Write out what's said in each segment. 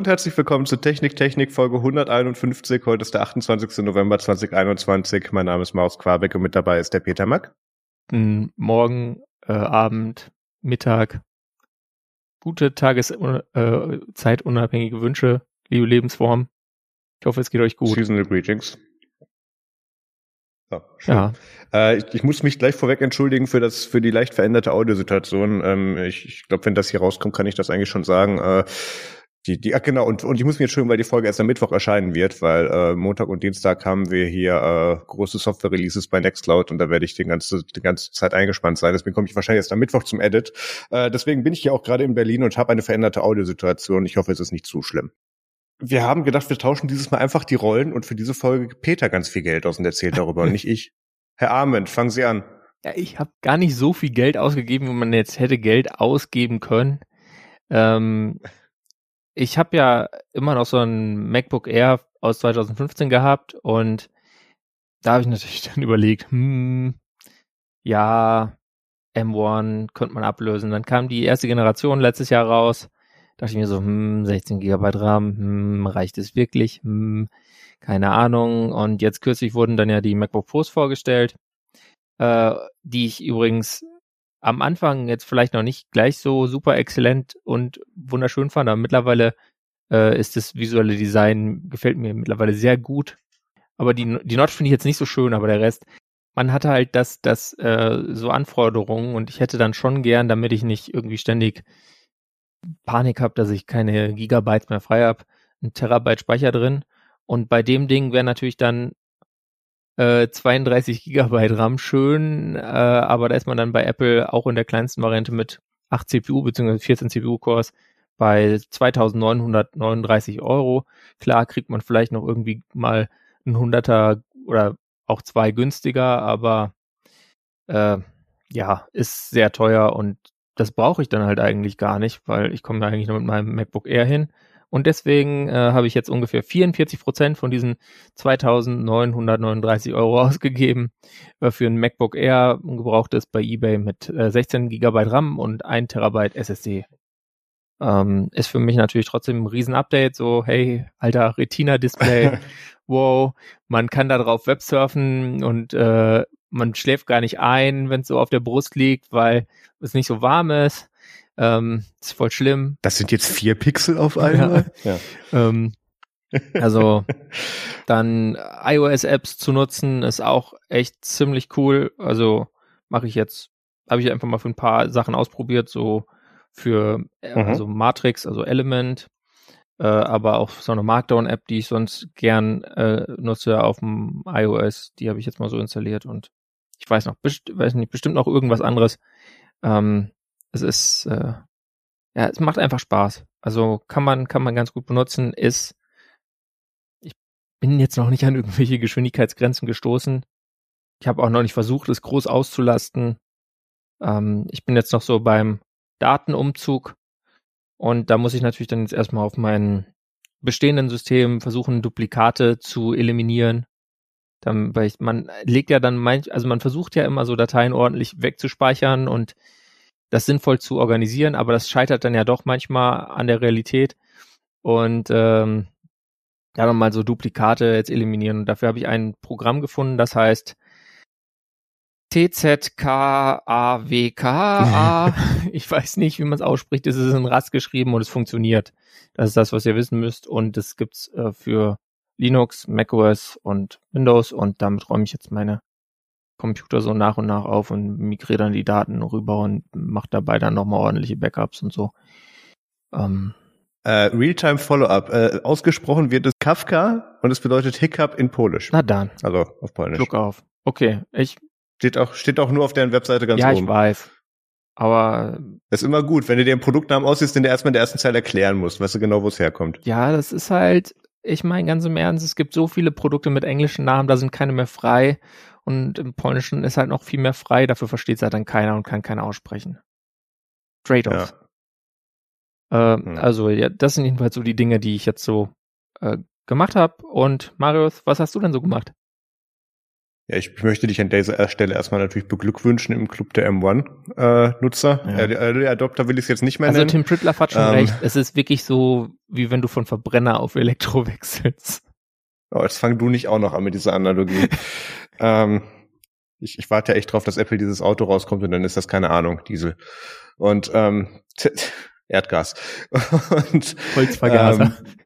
Und herzlich willkommen zu Technik Technik Folge 151. Heute ist der 28. November 2021. Mein Name ist Maus Quabeck und mit dabei ist der Peter Mack. Morgen, äh, Abend, Mittag. Gute Tageszeitunabhängige äh, Wünsche, liebe Lebensform. Ich hoffe, es geht euch gut. Seasonal Greetings. So, ja. Äh, ich, ich, muss mich gleich vorweg entschuldigen für das, für die leicht veränderte Audiosituation. Ähm, ich ich glaube, wenn das hier rauskommt, kann ich das eigentlich schon sagen. Äh, die, die, genau, und, und ich muss mich entschuldigen, weil die Folge erst am Mittwoch erscheinen wird, weil äh, Montag und Dienstag haben wir hier äh, große Software-Releases bei Nextcloud und da werde ich die ganze, die ganze Zeit eingespannt sein. Deswegen komme ich wahrscheinlich erst am Mittwoch zum Edit. Äh, deswegen bin ich hier auch gerade in Berlin und habe eine veränderte Audiosituation. Ich hoffe, es ist nicht zu schlimm. Wir haben gedacht, wir tauschen dieses Mal einfach die Rollen und für diese Folge Peter ganz viel Geld aus und erzählt darüber und nicht ich. Herr Arment, fangen Sie an. Ja, ich habe gar nicht so viel Geld ausgegeben, wie man jetzt hätte Geld ausgeben können. Ähm, ich habe ja immer noch so ein MacBook Air aus 2015 gehabt und da habe ich natürlich dann überlegt, hm, ja, M1 könnte man ablösen. Dann kam die erste Generation letztes Jahr raus. Dachte ich mir so, hm, 16 GB RAM, hm, reicht es wirklich? Hm, keine Ahnung. Und jetzt kürzlich wurden dann ja die MacBook Pros vorgestellt, äh, die ich übrigens am Anfang jetzt vielleicht noch nicht gleich so super exzellent und wunderschön fand, aber mittlerweile äh, ist das visuelle Design, gefällt mir mittlerweile sehr gut. Aber die, die Notch finde ich jetzt nicht so schön, aber der Rest, man hatte halt das, das äh, so Anforderungen und ich hätte dann schon gern, damit ich nicht irgendwie ständig Panik habe, dass ich keine Gigabytes mehr frei habe, ein Terabyte Speicher drin. Und bei dem Ding wäre natürlich dann äh, 32 Gigabyte RAM schön, äh, aber da ist man dann bei Apple auch in der kleinsten Variante mit 8 CPU bzw. 14 CPU-Cores bei 2939 Euro. Klar kriegt man vielleicht noch irgendwie mal ein Hunderter oder auch zwei günstiger, aber äh, ja, ist sehr teuer und das brauche ich dann halt eigentlich gar nicht, weil ich komme eigentlich nur mit meinem MacBook Air hin und deswegen äh, habe ich jetzt ungefähr 44 Prozent von diesen 2.939 Euro ausgegeben äh, für ein MacBook Air, ein gebrauchtes bei eBay mit äh, 16 Gigabyte RAM und 1 Terabyte SSD. Ähm, ist für mich natürlich trotzdem ein Riesen-Update, so, hey, alter Retina-Display, wow, man kann da drauf Websurfen und äh, man schläft gar nicht ein, wenn es so auf der Brust liegt, weil es nicht so warm ist. Ähm, ist voll schlimm. Das sind jetzt vier Pixel auf einmal. Ja. ja. Ähm, also dann iOS-Apps zu nutzen ist auch echt ziemlich cool. Also mache ich jetzt, habe ich einfach mal für ein paar Sachen ausprobiert, so für äh, mhm. also Matrix, also Element, äh, aber auch so eine Markdown-App, die ich sonst gern äh, nutze auf dem iOS, die habe ich jetzt mal so installiert und ich weiß noch, best weiß nicht, bestimmt noch irgendwas anderes. Ähm, es ist, äh, ja, es macht einfach Spaß. Also kann man, kann man ganz gut benutzen, ist, ich bin jetzt noch nicht an irgendwelche Geschwindigkeitsgrenzen gestoßen. Ich habe auch noch nicht versucht, es groß auszulasten. Ähm, ich bin jetzt noch so beim Datenumzug und da muss ich natürlich dann jetzt erstmal auf meinen bestehenden System versuchen, Duplikate zu eliminieren. Dann, weil ich, man legt ja dann manch, also man versucht ja immer so Dateien ordentlich wegzuspeichern und das sinnvoll zu organisieren, aber das scheitert dann ja doch manchmal an der Realität. Und ähm, ja, dann mal so Duplikate jetzt eliminieren. Und dafür habe ich ein Programm gefunden, das heißt TZKAWKA. ich weiß nicht, wie man es ausspricht. Es ist in Rast geschrieben und es funktioniert. Das ist das, was ihr wissen müsst. Und das gibt's äh, für Linux, macOS und Windows. Und damit räume ich jetzt meine Computer so nach und nach auf und migriere dann die Daten rüber und mache dabei dann nochmal ordentliche Backups und so. Ähm, äh, Realtime Follow-up. Äh, ausgesprochen wird es Kafka und es bedeutet Hiccup in Polisch. Na dann. Also auf Polnisch. Schluck auf. Okay, ich. Steht auch, steht auch nur auf deren Webseite ganz ja, oben. Ja, ich weiß. Aber. Das ist immer gut, wenn du dir einen Produktnamen aussiehst, den du erstmal in der ersten Zeile erklären musst, weißt du genau, wo es herkommt. Ja, das ist halt, ich meine ganz im Ernst, es gibt so viele Produkte mit englischen Namen, da sind keine mehr frei. Und im Polnischen ist halt noch viel mehr frei, dafür versteht es halt dann keiner und kann keiner aussprechen. Trade-offs. Ja. Äh, hm. Also, ja, das sind jedenfalls so die Dinge, die ich jetzt so äh, gemacht habe. Und Marius, was hast du denn so gemacht? Ja, ich möchte dich an dieser Stelle erstmal natürlich beglückwünschen im Club der M1-Nutzer. Ja. Äh, Early Adopter will ich es jetzt nicht mehr Also nennen. Tim Pritloff hat schon Ähm. recht. Es ist wirklich so, wie wenn du von Verbrenner auf Elektro wechselst. Oh, jetzt fang du nicht auch noch an mit dieser Analogie. ähm, ich, ich warte ja echt drauf, dass Apple dieses Auto rauskommt und dann ist das keine Ahnung, Diesel. Und ähm, Erdgas. und Holzvergaser. Ähm,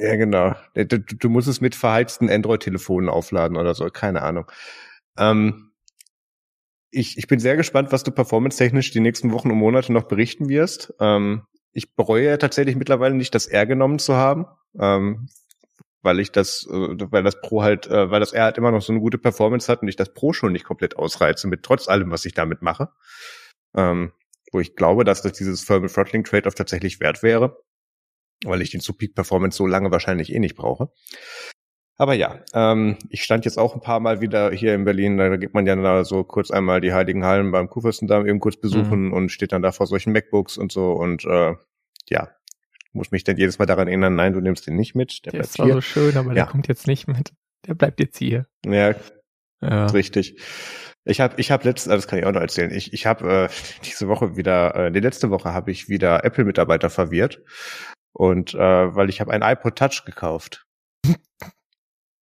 ja, genau. Du, du, du musst es mit verheizten Android-Telefonen aufladen oder so, keine Ahnung. Ähm, ich, ich bin sehr gespannt, was du performance-technisch die nächsten Wochen und Monate noch berichten wirst. Ähm, ich bereue ja tatsächlich mittlerweile nicht, das R genommen zu haben, ähm, weil ich das, äh, weil das Pro halt, äh, weil das R halt immer noch so eine gute Performance hat und ich das Pro schon nicht komplett ausreize, mit trotz allem, was ich damit mache. Ähm, wo ich glaube, dass das dieses Thermal Throttling Trade-off tatsächlich wert wäre, weil ich den zu Peak Performance so lange wahrscheinlich eh nicht brauche. Aber ja, ähm, ich stand jetzt auch ein paar Mal wieder hier in Berlin, da geht man ja da so kurz einmal die Heiligen Hallen beim Kurfürstendamm eben kurz besuchen und steht dann da vor solchen MacBooks und so und äh, ja, muss mich dann jedes Mal daran erinnern, nein, du nimmst den nicht mit, der, Der bleibt ist zwar hier. so schön, aber Ja. der kommt jetzt nicht mit. Der bleibt jetzt hier. Ja, Ja. Richtig. Ich habe ich hab letztens, das kann ich auch noch erzählen. Ich, ich habe äh, diese Woche wieder, äh, die letzte Woche habe ich wieder Apple-Mitarbeiter verwirrt. Und äh, weil ich habe ein iPod Touch gekauft.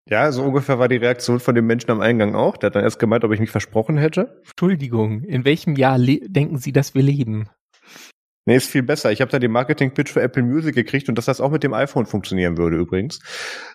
ja, so ungefähr war die Reaktion von dem Menschen am Eingang auch. Der hat dann erst gemeint, ob ich mich versprochen hätte. Entschuldigung, in welchem Jahr denken Sie, dass wir leben? Nee, ist viel besser. Ich habe da den Marketing-Pitch für Apple Music gekriegt und dass das auch mit dem iPhone funktionieren würde übrigens.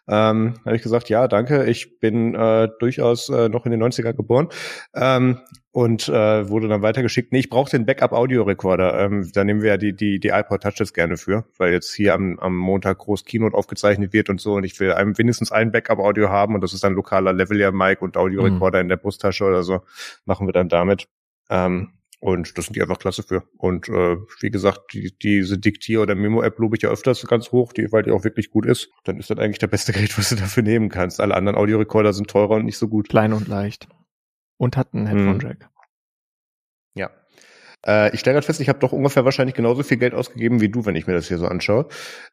Ähm, habe ich gesagt, ja, danke. Ich bin äh, durchaus äh, noch in den 90er geboren ähm, und äh, wurde dann weitergeschickt. Nee, ich brauche den Backup-Audio-Recorder. Ähm, da nehmen wir ja die, die, die iPod Touches gerne für, weil jetzt hier am, am Montag groß Keynote aufgezeichnet wird und so und ich will einem mindestens ein Backup-Audio haben und das ist dann lokaler Lavalier-Mic und Audio-Recorder in der Brusttasche oder so. Machen wir dann damit. Ähm, und das sind die einfach klasse für. Und äh, wie gesagt, die, diese Diktier- oder Memo-App lobe ich ja öfters ganz hoch, die, weil die auch wirklich gut ist. Dann ist das eigentlich der beste Gerät, was du dafür nehmen kannst. Alle anderen Audiorekorder sind teurer und nicht so gut. Klein und leicht. Und hat einen Headphone-Jack. Ja. Äh, ich stelle gerade fest, ich habe doch ungefähr wahrscheinlich genauso viel Geld ausgegeben wie du, wenn ich mir das hier so anschaue.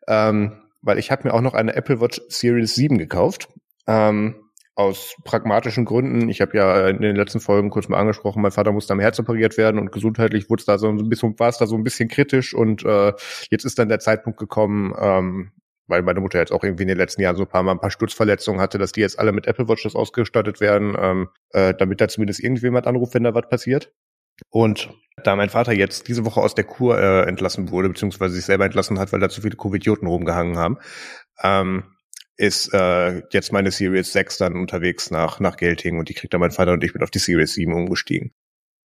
Ähm, weil ich habe mir auch noch eine Apple Watch Series 7 gekauft. Ähm, aus pragmatischen Gründen. Ich habe ja in den letzten Folgen kurz mal angesprochen, mein Vater musste am Herz operiert werden und gesundheitlich wurde da so ein bisschen, war es da so ein bisschen kritisch und äh, jetzt ist dann der Zeitpunkt gekommen, ähm, weil meine Mutter jetzt auch irgendwie in den letzten Jahren so ein paar Mal ein paar Sturzverletzungen hatte, dass die jetzt alle mit Apple Watches ausgestattet werden, ähm, äh, damit da zumindest irgendjemand anruft, wenn da was passiert. Und da mein Vater jetzt diese Woche aus der Kur äh, entlassen wurde, beziehungsweise sich selber entlassen hat, weil da zu viele Covidioten rumgehangen haben, ähm, ist äh, jetzt meine Series 6 dann unterwegs nach, nach Gelting und die kriegt dann mein Vater und ich bin auf die Series 7 umgestiegen.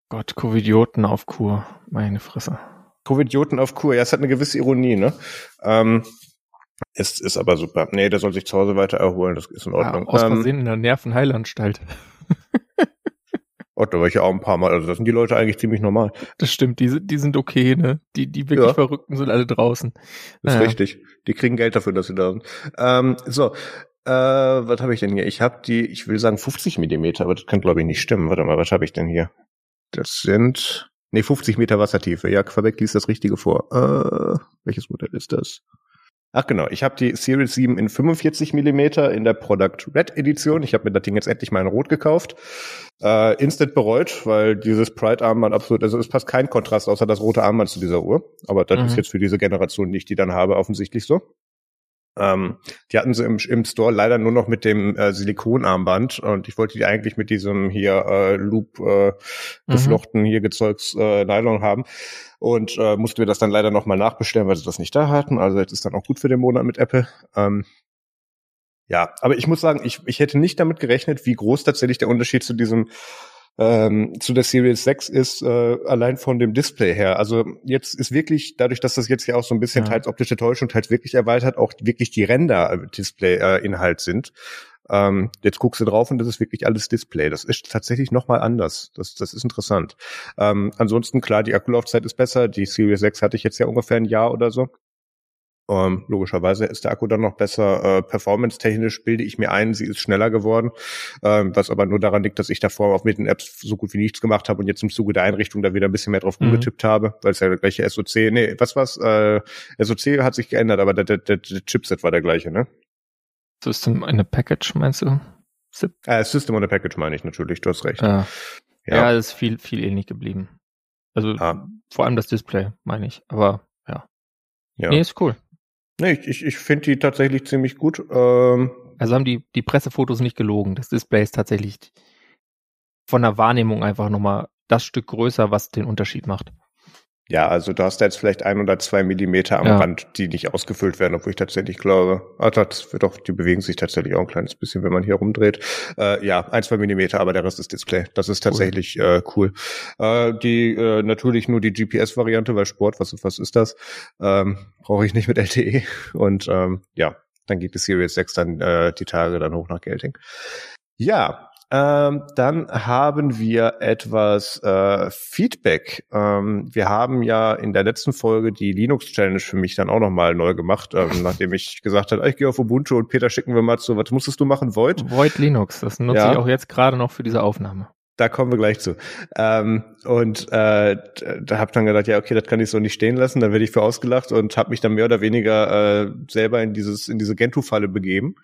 Gott, Covidioten auf Kur. Meine Fresse. Covidioten auf Kur, ja, es hat eine gewisse Ironie, ne? Ähm, ist, ist aber super. Nee, der soll sich zu Hause weiter erholen, das ist in Ordnung. Ja, aus ähm, Versehen in der Nervenheilanstalt. oh, da war ich ja auch ein paar Mal, also das sind die Leute eigentlich ziemlich normal. Das stimmt, die, sind- die sind okay, ne? Die, die wirklich Ja. Verrückten sind alle draußen. Das ist Naja. richtig. Die kriegen Geld dafür, dass sie da sind. Ähm, so, äh, was habe ich denn hier? Ich habe die, ich will sagen 50 Millimeter, aber das kann glaube ich nicht stimmen. Warte mal, was habe ich denn hier? Das sind, nee, 50 Meter Wassertiefe. Ja, Quebec liest das Richtige vor. Äh, welches Modell ist das? Ach genau, ich habe die Series 7 in 45 Millimeter in der Product Red Edition. Ich habe mir das Ding jetzt endlich mal in Rot gekauft. Äh, instant bereut, weil dieses Pride-Armband absolut, also es passt kein Kontrast außer das rote Armband zu dieser Uhr. Aber das Mhm. ist jetzt für diese Generation, die ich die dann habe, offensichtlich so. Ähm, die hatten sie im, im Store leider nur noch mit dem äh, Silikonarmband und ich wollte die eigentlich mit diesem hier äh, Loop äh, Mhm. geflochten hier Gezeugs äh, Nylon haben und äh, mussten wir das dann leider noch mal nachbestellen, weil sie das nicht da hatten. Also jetzt ist dann auch gut für den Monat mit Apple. Ähm, ja, aber ich muss sagen, ich, ich hätte nicht damit gerechnet, wie groß tatsächlich der Unterschied zu diesem ähm, zu der Series 6 ist, äh, allein von dem Display her. Also jetzt ist wirklich, dadurch, dass das jetzt ja auch so ein bisschen Ja. teils optische Täuschung, teils wirklich erweitert, auch wirklich die Render-Display-Inhalt sind. Ähm, jetzt guckst du drauf und das ist wirklich alles Display. Das ist tatsächlich nochmal anders. Das, das ist interessant. Ähm, ansonsten, klar, die Akkulaufzeit ist besser. Die Series 6 hatte ich jetzt ja ungefähr ein Jahr oder so. Ähm, logischerweise ist der Akku dann noch besser. Äh, Performance-technisch bilde ich mir ein, sie ist schneller geworden, ähm, was aber nur daran liegt, dass ich davor auch mit den Apps so gut wie nichts gemacht habe und jetzt im Zuge der Einrichtung da wieder ein bisschen mehr drauf Mhm. rumgetippt habe, weil es ja der gleiche SoC, nee, was war's? Äh, SoC hat sich geändert, aber der, der, der, der Chipset war der gleiche, ne? System in a Package, meinst du? Äh, System on a Package meine ich natürlich, du hast recht. Ja, ja. ja ist viel, viel ähnlich geblieben. Also ah. vor allem das Display, meine ich. Aber ja. ja. Nee, ist cool. Nee, ich, ich, ich finde die tatsächlich ziemlich gut. Ähm, also haben die, die Pressefotos nicht gelogen. Das Display ist tatsächlich von der Wahrnehmung einfach nochmal das Stück größer, was den Unterschied macht. Ja, also du hast da jetzt vielleicht ein oder zwei Millimeter am ja. Rand, die nicht ausgefüllt werden, obwohl ich tatsächlich glaube, ah, das wird doch, die bewegen sich tatsächlich auch ein kleines bisschen, wenn man hier rumdreht. Äh, ja, ein, zwei Millimeter, aber der Rest ist Display. Das ist tatsächlich cool. Äh, cool. Äh, die äh, natürlich nur die GPS-Variante, weil Sport, was, was ist das? Ähm, Brauche ich nicht mit LTE. Und ähm, ja, dann geht die Series 6 dann äh, die Tage dann hoch nach Gelting. Ja, ähm, dann haben wir etwas äh, Feedback. Ähm, wir haben ja in der letzten Folge die Linux Challenge für mich dann auch nochmal neu gemacht, ähm, nachdem ich gesagt habe, ich gehe auf Ubuntu und Peter schicken wir mal zu. Was musstest du machen, Void? Void Linux, das nutze ja. ich auch jetzt gerade noch für diese Aufnahme. Da kommen wir gleich zu. Ähm, und äh, da habe dann gedacht, ja, okay, das kann ich so nicht stehen lassen. Da werde ich für ausgelacht und habe mich dann mehr oder weniger äh, selber in dieses in diese Gentoo-Falle begeben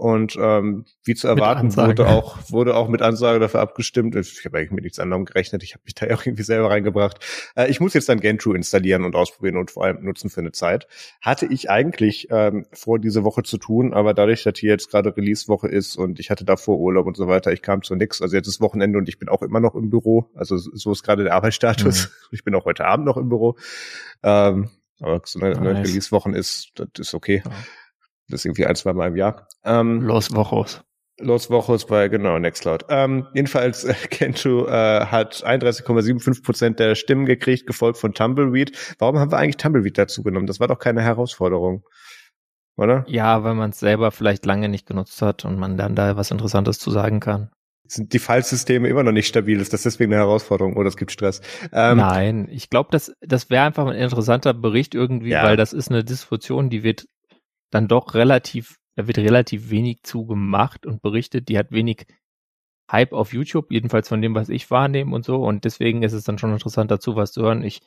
und ähm, wie zu erwarten wurde auch wurde auch mit Ansage dafür abgestimmt. Ich habe eigentlich mit nichts anderem gerechnet. Ich habe mich da auch irgendwie selber reingebracht. Äh, ich muss jetzt dann Gentoo installieren und ausprobieren und vor allem nutzen für eine Zeit. Hatte ich eigentlich ähm, vor, diese Woche zu tun, aber dadurch, dass hier jetzt gerade Release-Woche ist und ich hatte davor Urlaub und so weiter, ich kam zu nix. Also jetzt ist Wochenende und ich bin auch immer noch im Büro. Also so ist gerade der Arbeitsstatus. Mhm. Ich bin auch heute Abend noch im Büro. Ähm, aber so eine, nice. eine Release-Wochen ist, das ist okay. Ja. Das ist irgendwie ein, zwei Mal im Jahr. Ähm, Los Wochos. Los Wochos bei, genau, Nextcloud. Ähm, jedenfalls, äh, Kenshu äh, hat 31,75 Prozent der Stimmen gekriegt, gefolgt von Tumbleweed. Warum haben wir eigentlich Tumbleweed dazu genommen? Das war doch keine Herausforderung. Oder? Ja, weil man es selber vielleicht lange nicht genutzt hat und man dann da was Interessantes zu sagen kann. Sind die Fallsysteme immer noch nicht stabil? Ist das deswegen eine Herausforderung oder es gibt Stress? Ähm, Nein, ich glaube, das, das wäre einfach ein interessanter Bericht irgendwie, ja. weil das ist eine Distribution, die wird dann doch relativ, da wird relativ wenig zugemacht und berichtet. Die hat wenig Hype auf YouTube, jedenfalls von dem, was ich wahrnehme und so. Und deswegen ist es dann schon interessant dazu, was zu hören. Ich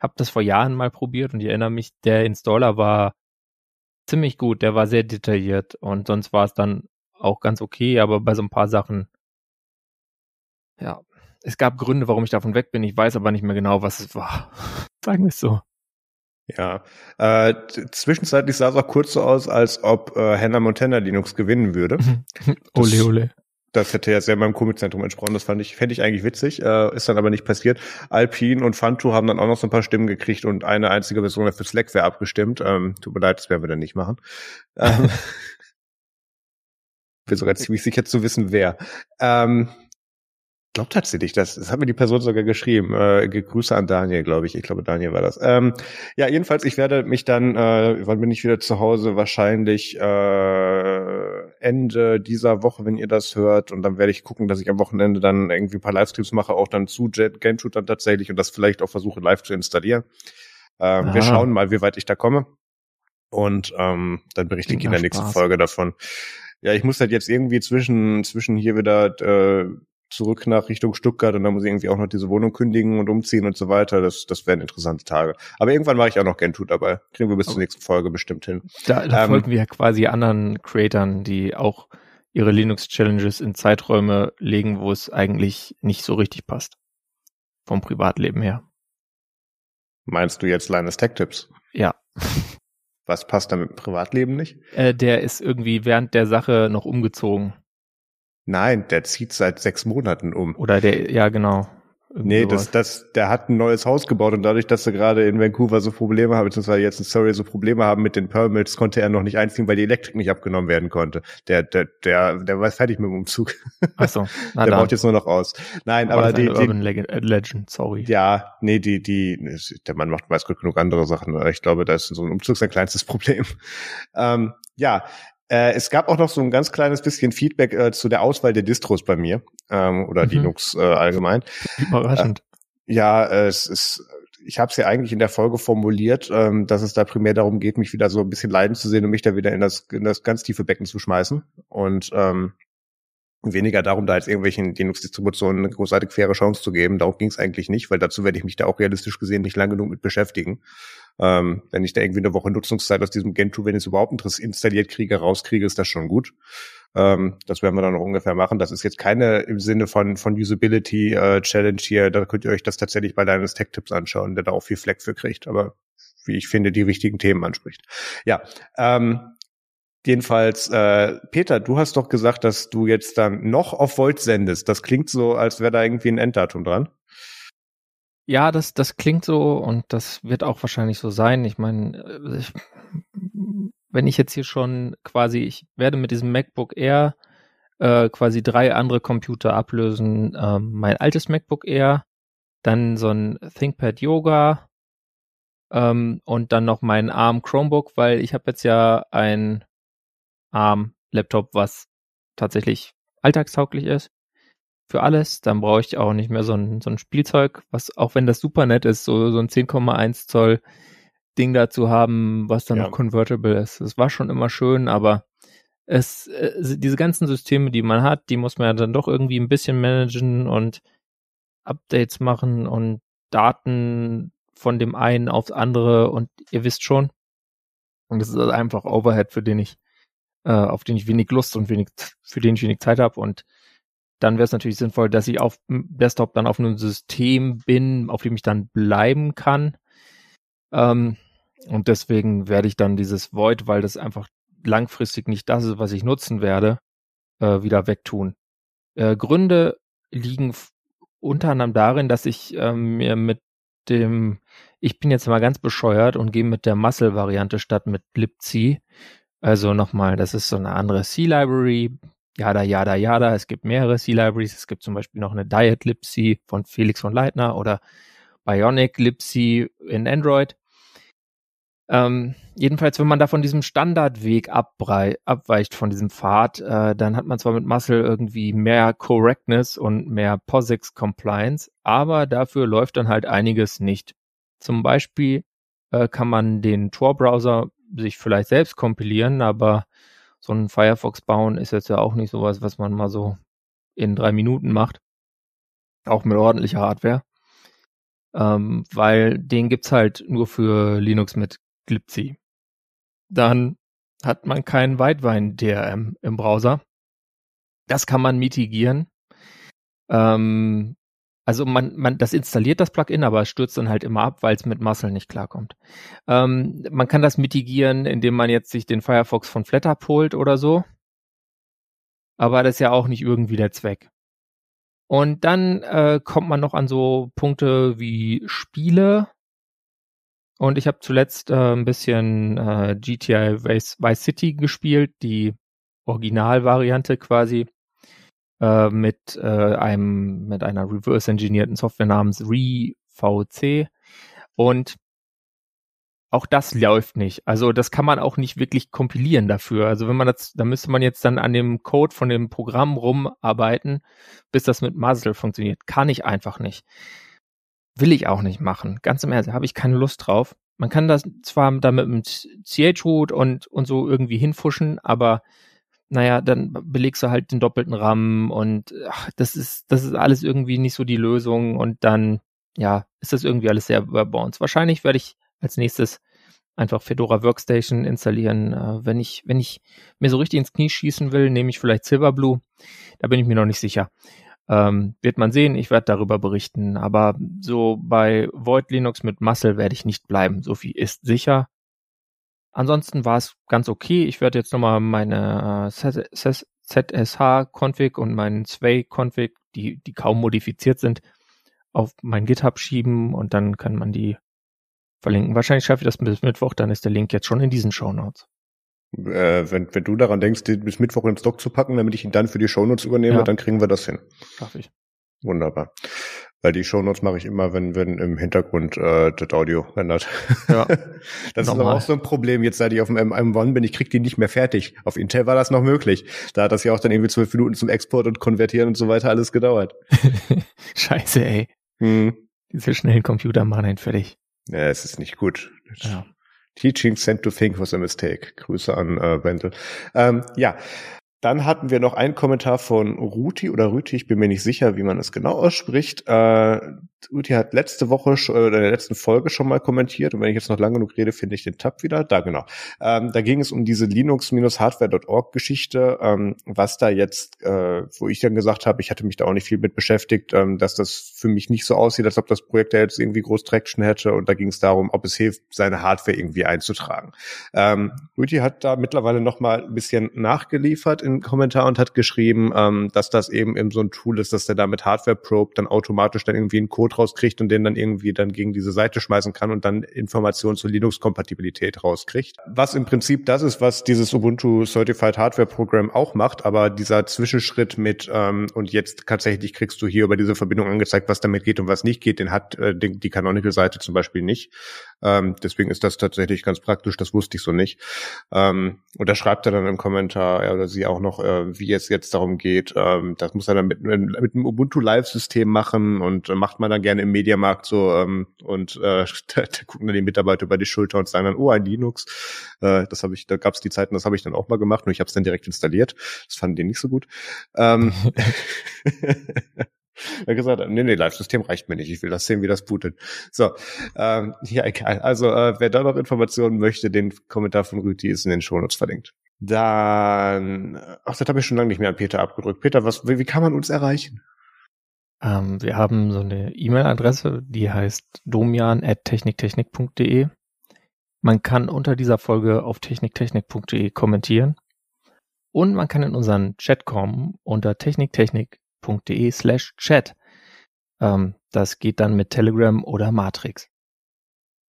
habe das vor Jahren mal probiert und ich erinnere mich, der Installer war ziemlich gut, der war sehr detailliert und sonst war es dann auch ganz okay, aber bei so ein paar Sachen, ja, es gab Gründe, warum ich davon weg bin. Ich weiß aber nicht mehr genau, was es war. Sagen wir es so. Ja, äh, zwischenzeitlich sah es auch kurz so aus, als ob äh, Hannah Montana Linux gewinnen würde. ole, ole. Das hätte ja sehr meinem Komiczentrum entsprochen. Das fand ich, fände ich eigentlich witzig, äh, ist dann aber nicht passiert. Alpine und Fantu haben dann auch noch so ein paar Stimmen gekriegt und eine einzige Version für Slack wäre abgestimmt. Ähm, tut mir leid, das werden wir dann nicht machen. Ähm, bin sogar ziemlich sicher zu wissen, wer. Ähm, glaube tatsächlich, das, das hat mir die Person sogar geschrieben. Äh, Grüße an Daniel, glaube ich. Ich glaube, Daniel war das. Ähm, ja, jedenfalls, ich werde mich dann, äh, wann bin ich wieder zu Hause? Wahrscheinlich äh, Ende dieser Woche, wenn ihr das hört. Und dann werde ich gucken, dass ich am Wochenende dann irgendwie ein paar Livestreams mache, auch dann zu Jet Game Shoot dann tatsächlich und das vielleicht auch versuche live zu installieren. Ähm, wir schauen mal, wie weit ich da komme. Und ähm, dann berichte ich in der nächsten Folge davon. Ja, ich muss halt jetzt irgendwie zwischen zwischen hier wieder äh, zurück nach Richtung Stuttgart und dann muss ich irgendwie auch noch diese Wohnung kündigen und umziehen und so weiter. Das, das wären interessante Tage. Aber irgendwann mache ich auch noch Gentoo dabei. Kriegen wir bis zur nächsten Folge bestimmt hin. Da, da ähm, folgen wir ja quasi anderen Creatern, die auch ihre Linux-Challenges in Zeiträume legen, wo es eigentlich nicht so richtig passt. Vom Privatleben her. Meinst du jetzt Linus Tech Tips? Ja. Was passt da mit dem Privatleben nicht? Äh, der ist irgendwie während der Sache noch umgezogen. Nein, der zieht seit sechs Monaten um. Oder der, ja genau. Nee, das, das, der hat ein neues Haus gebaut und dadurch, dass er gerade in Vancouver so Probleme hat, beziehungsweise jetzt in Surrey so Probleme haben mit den Permits, konnte er noch nicht einziehen, weil die Elektrik nicht abgenommen werden konnte. Der, der, der, der war fertig mit dem Umzug. Ach so. Na der dann. baut jetzt nur noch aus. Nein, aber, aber die, die Urban äh, Legend, sorry. Ja, nee, die, die, der Mann macht weiß gut genug andere Sachen. Ich glaube, da ist so ein Umzug sein kleinstes Problem. Ähm, ja, äh, es gab auch noch so ein ganz kleines bisschen Feedback äh, zu der Auswahl der Distros bei mir ähm, oder mhm. Linux äh, allgemein. Überraschend. Äh, ja, äh, es ist ich habe es ja eigentlich in der Folge formuliert, ähm, dass es da primär darum geht, mich wieder so ein bisschen leiden zu sehen und mich da wieder in das, in das ganz tiefe Becken zu schmeißen. Und ähm, weniger darum, da jetzt irgendwelchen Linux-Distributionen eine großartig faire Chance zu geben. Darum ging es eigentlich nicht, weil dazu werde ich mich da auch realistisch gesehen nicht lang genug mit beschäftigen. Ähm, wenn ich da irgendwie eine Woche Nutzungszeit aus diesem Gentoo, wenn ich es überhaupt installiert kriege, rauskriege, ist das schon gut. Ähm, das werden wir dann noch ungefähr machen. Das ist jetzt keine im Sinne von, von Usability äh, Challenge hier. Da könnt ihr euch das tatsächlich bei deines Tech-Tipps anschauen, der da auch viel Fleck für kriegt. Aber wie ich finde, die richtigen Themen anspricht. Ja, ähm, Jedenfalls, äh, Peter, du hast doch gesagt, dass du jetzt dann noch auf Volt sendest. Das klingt so, als wäre da irgendwie ein Enddatum dran. Ja, das, das klingt so und das wird auch wahrscheinlich so sein. Ich meine, äh, wenn ich jetzt hier schon quasi, ich werde mit diesem MacBook Air äh, quasi drei andere Computer ablösen. Ähm, mein altes MacBook Air, dann so ein ThinkPad Yoga ähm, und dann noch mein ARM Chromebook, weil ich habe jetzt ja ein ARM-Laptop, was tatsächlich alltagstauglich ist für alles. Dann brauche ich auch nicht mehr so ein, so ein Spielzeug, was auch wenn das super nett ist, so, so ein 10,1 Zoll Ding dazu haben, was dann ja. noch convertible ist. Es war schon immer schön, aber es, äh, diese ganzen Systeme, die man hat, die muss man ja dann doch irgendwie ein bisschen managen und Updates machen und Daten von dem einen aufs andere und ihr wisst schon. Und das ist einfach Overhead, für den ich äh, auf den ich wenig Lust und wenig, für den ich wenig Zeit habe. Und dann wäre es natürlich sinnvoll, dass ich auf Desktop dann auf einem System bin, auf dem ich dann bleiben kann. Ähm, und deswegen werde ich dann dieses Void, weil das einfach langfristig nicht das ist, was ich nutzen werde, äh, wieder wegtun. Äh, Gründe liegen unter anderem darin, dass ich äh, mir mit dem, ich bin jetzt mal ganz bescheuert und gehe mit der Muscle-Variante statt mit libc also nochmal, das ist so eine andere C-Library. Yada, yada, yada. Es gibt mehrere C-Libraries. Es gibt zum Beispiel noch eine Diet libc von Felix von Leitner oder Bionic libc in Android. Ähm, jedenfalls, wenn man da von diesem Standardweg abweicht von diesem Pfad, äh, dann hat man zwar mit Muscle irgendwie mehr Correctness und mehr POSIX Compliance, aber dafür läuft dann halt einiges nicht. Zum Beispiel äh, kann man den Tor-Browser sich vielleicht selbst kompilieren, aber so ein Firefox bauen ist jetzt ja auch nicht sowas, was man mal so in drei Minuten macht. Auch mit ordentlicher Hardware. Ähm, weil den gibt's halt nur für Linux mit glibc. Dann hat man keinen Weitwein-DRM im Browser. Das kann man mitigieren. Ähm, also man, man, das installiert das Plugin, aber es stürzt dann halt immer ab, weil es mit Muscle nicht klarkommt. Ähm, man kann das mitigieren, indem man jetzt sich den Firefox von Flatter holt oder so. Aber das ist ja auch nicht irgendwie der Zweck. Und dann äh, kommt man noch an so Punkte wie Spiele. Und ich habe zuletzt äh, ein bisschen äh, GTI Vice, Vice City gespielt, die Originalvariante quasi äh, mit äh, einem mit einer reverse engineerten Software namens ReVC und auch das läuft nicht. Also das kann man auch nicht wirklich kompilieren dafür. Also wenn man das, da müsste man jetzt dann an dem Code von dem Programm rumarbeiten, bis das mit Muzzle funktioniert. Kann ich einfach nicht. Will ich auch nicht machen. Ganz im Ernst, habe ich keine Lust drauf. Man kann das zwar damit mit CH-Root und, und so irgendwie hinfuschen, aber naja, dann belegst du halt den doppelten RAM und ach, das ist, das ist alles irgendwie nicht so die Lösung und dann, ja, ist das irgendwie alles sehr überbounce. Wahrscheinlich werde ich als nächstes einfach Fedora Workstation installieren. Äh, wenn ich, wenn ich mir so richtig ins Knie schießen will, nehme ich vielleicht Silverblue. Da bin ich mir noch nicht sicher. Ähm, wird man sehen, ich werde darüber berichten. Aber so bei Void Linux mit Muscle werde ich nicht bleiben. So viel ist sicher. Ansonsten war es ganz okay. Ich werde jetzt nochmal meine äh, ZSH-Config und meinen Sway-Config, die, die kaum modifiziert sind, auf mein GitHub schieben und dann kann man die verlinken. Wahrscheinlich schaffe ich das bis Mittwoch, dann ist der Link jetzt schon in diesen Show Notes. Äh, wenn, wenn du daran denkst, bis Mittwoch ins Doc zu packen, damit ich ihn dann für die Shownotes übernehme, ja. dann kriegen wir das hin. Schaffe ich. Wunderbar. Weil die Shownotes mache ich immer, wenn, wenn im Hintergrund äh, das Audio rendert. Ja. das ist aber auch so ein Problem. Jetzt seit ich auf dem M1 bin, ich krieg die nicht mehr fertig. Auf Intel war das noch möglich. Da hat das ja auch dann irgendwie zwölf Minuten zum Export und Konvertieren und so weiter alles gedauert. Scheiße, ey. Hm. Diese schnellen Computer machen einen fertig. Ja, es ist nicht gut. Ja. Teaching sent to think was a mistake. Grüße an äh, Wendel. Ähm, ja, Dann hatten wir noch einen Kommentar von Ruti oder Rüti, ich bin mir nicht sicher, wie man es genau ausspricht. Äh, Ruti hat letzte Woche oder in der letzten Folge schon mal kommentiert und wenn ich jetzt noch lange genug rede, finde ich den Tab wieder. Da genau. Ähm, da ging es um diese Linux-Hardware.org Geschichte, ähm, was da jetzt, äh, wo ich dann gesagt habe, ich hatte mich da auch nicht viel mit beschäftigt, ähm, dass das für mich nicht so aussieht, als ob das Projekt da jetzt irgendwie groß Traction hätte und da ging es darum, ob es hilft, seine Hardware irgendwie einzutragen. Ähm, Rüti hat da mittlerweile noch mal ein bisschen nachgeliefert in Kommentar und hat geschrieben, ähm, dass das eben eben so ein Tool ist, dass der da mit Hardware Probe dann automatisch dann irgendwie einen Code rauskriegt und den dann irgendwie dann gegen diese Seite schmeißen kann und dann Informationen zur Linux-Kompatibilität rauskriegt. Was im Prinzip das ist, was dieses Ubuntu Certified Hardware Program auch macht, aber dieser Zwischenschritt mit ähm, und jetzt tatsächlich kriegst du hier über diese Verbindung angezeigt, was damit geht und was nicht geht, den hat äh, die Canonical-Seite zum Beispiel nicht. Ähm, deswegen ist das tatsächlich ganz praktisch, das wusste ich so nicht. Ähm, und da schreibt er dann im Kommentar, er oder sie auch noch, äh, wie es jetzt darum geht. Ähm, das muss er dann mit, mit einem Ubuntu Live-System machen und äh, macht man dann gerne im Mediamarkt so ähm, und äh, da, da gucken dann die Mitarbeiter über die Schulter und sagen dann, oh, ein Linux. Äh, das habe ich, da gab es die Zeiten, das habe ich dann auch mal gemacht, nur ich habe es dann direkt installiert. Das fanden die nicht so gut. Ähm, Er hat gesagt, nee, nee, Live-System reicht mir nicht. Ich will das sehen, wie das bootet. So, ähm, ja, egal. Also, äh, wer da noch Informationen möchte, den Kommentar von Rüti ist in den Shownotes verlinkt. Dann, ach, das habe ich schon lange nicht mehr an Peter abgedrückt. Peter, was, wie, wie kann man uns erreichen? Ähm, wir haben so eine E-Mail-Adresse, die heißt domian.techniktechnik.de. Man kann unter dieser Folge auf techniktechnik.de kommentieren. Und man kann in unseren Chat kommen unter techniktechnik de slash chat. Ähm, das geht dann mit Telegram oder Matrix.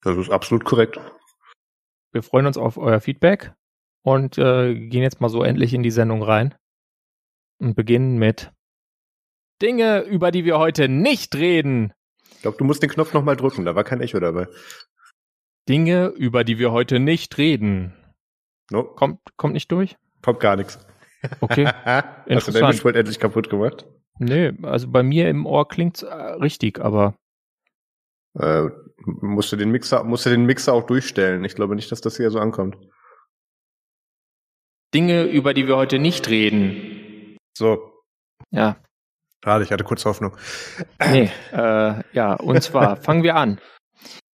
Das ist absolut korrekt. Wir freuen uns auf euer Feedback und äh, gehen jetzt mal so endlich in die Sendung rein und beginnen mit Dinge, über die wir heute nicht reden. Ich glaube, du musst den Knopf nochmal drücken, da war kein Echo dabei. Dinge, über die wir heute nicht reden. No. Kommt, kommt nicht durch? Kommt gar nichts. Okay. Hast du den Mischpult endlich kaputt gemacht? Nee, also bei mir im Ohr klingt's äh, richtig, aber. Äh, musst du den Mixer, musst du den Mixer auch durchstellen. Ich glaube nicht, dass das hier so ankommt. Dinge, über die wir heute nicht reden. So. Ja. Schade, ich hatte kurz Hoffnung. Nee, äh, ja, und zwar fangen wir an.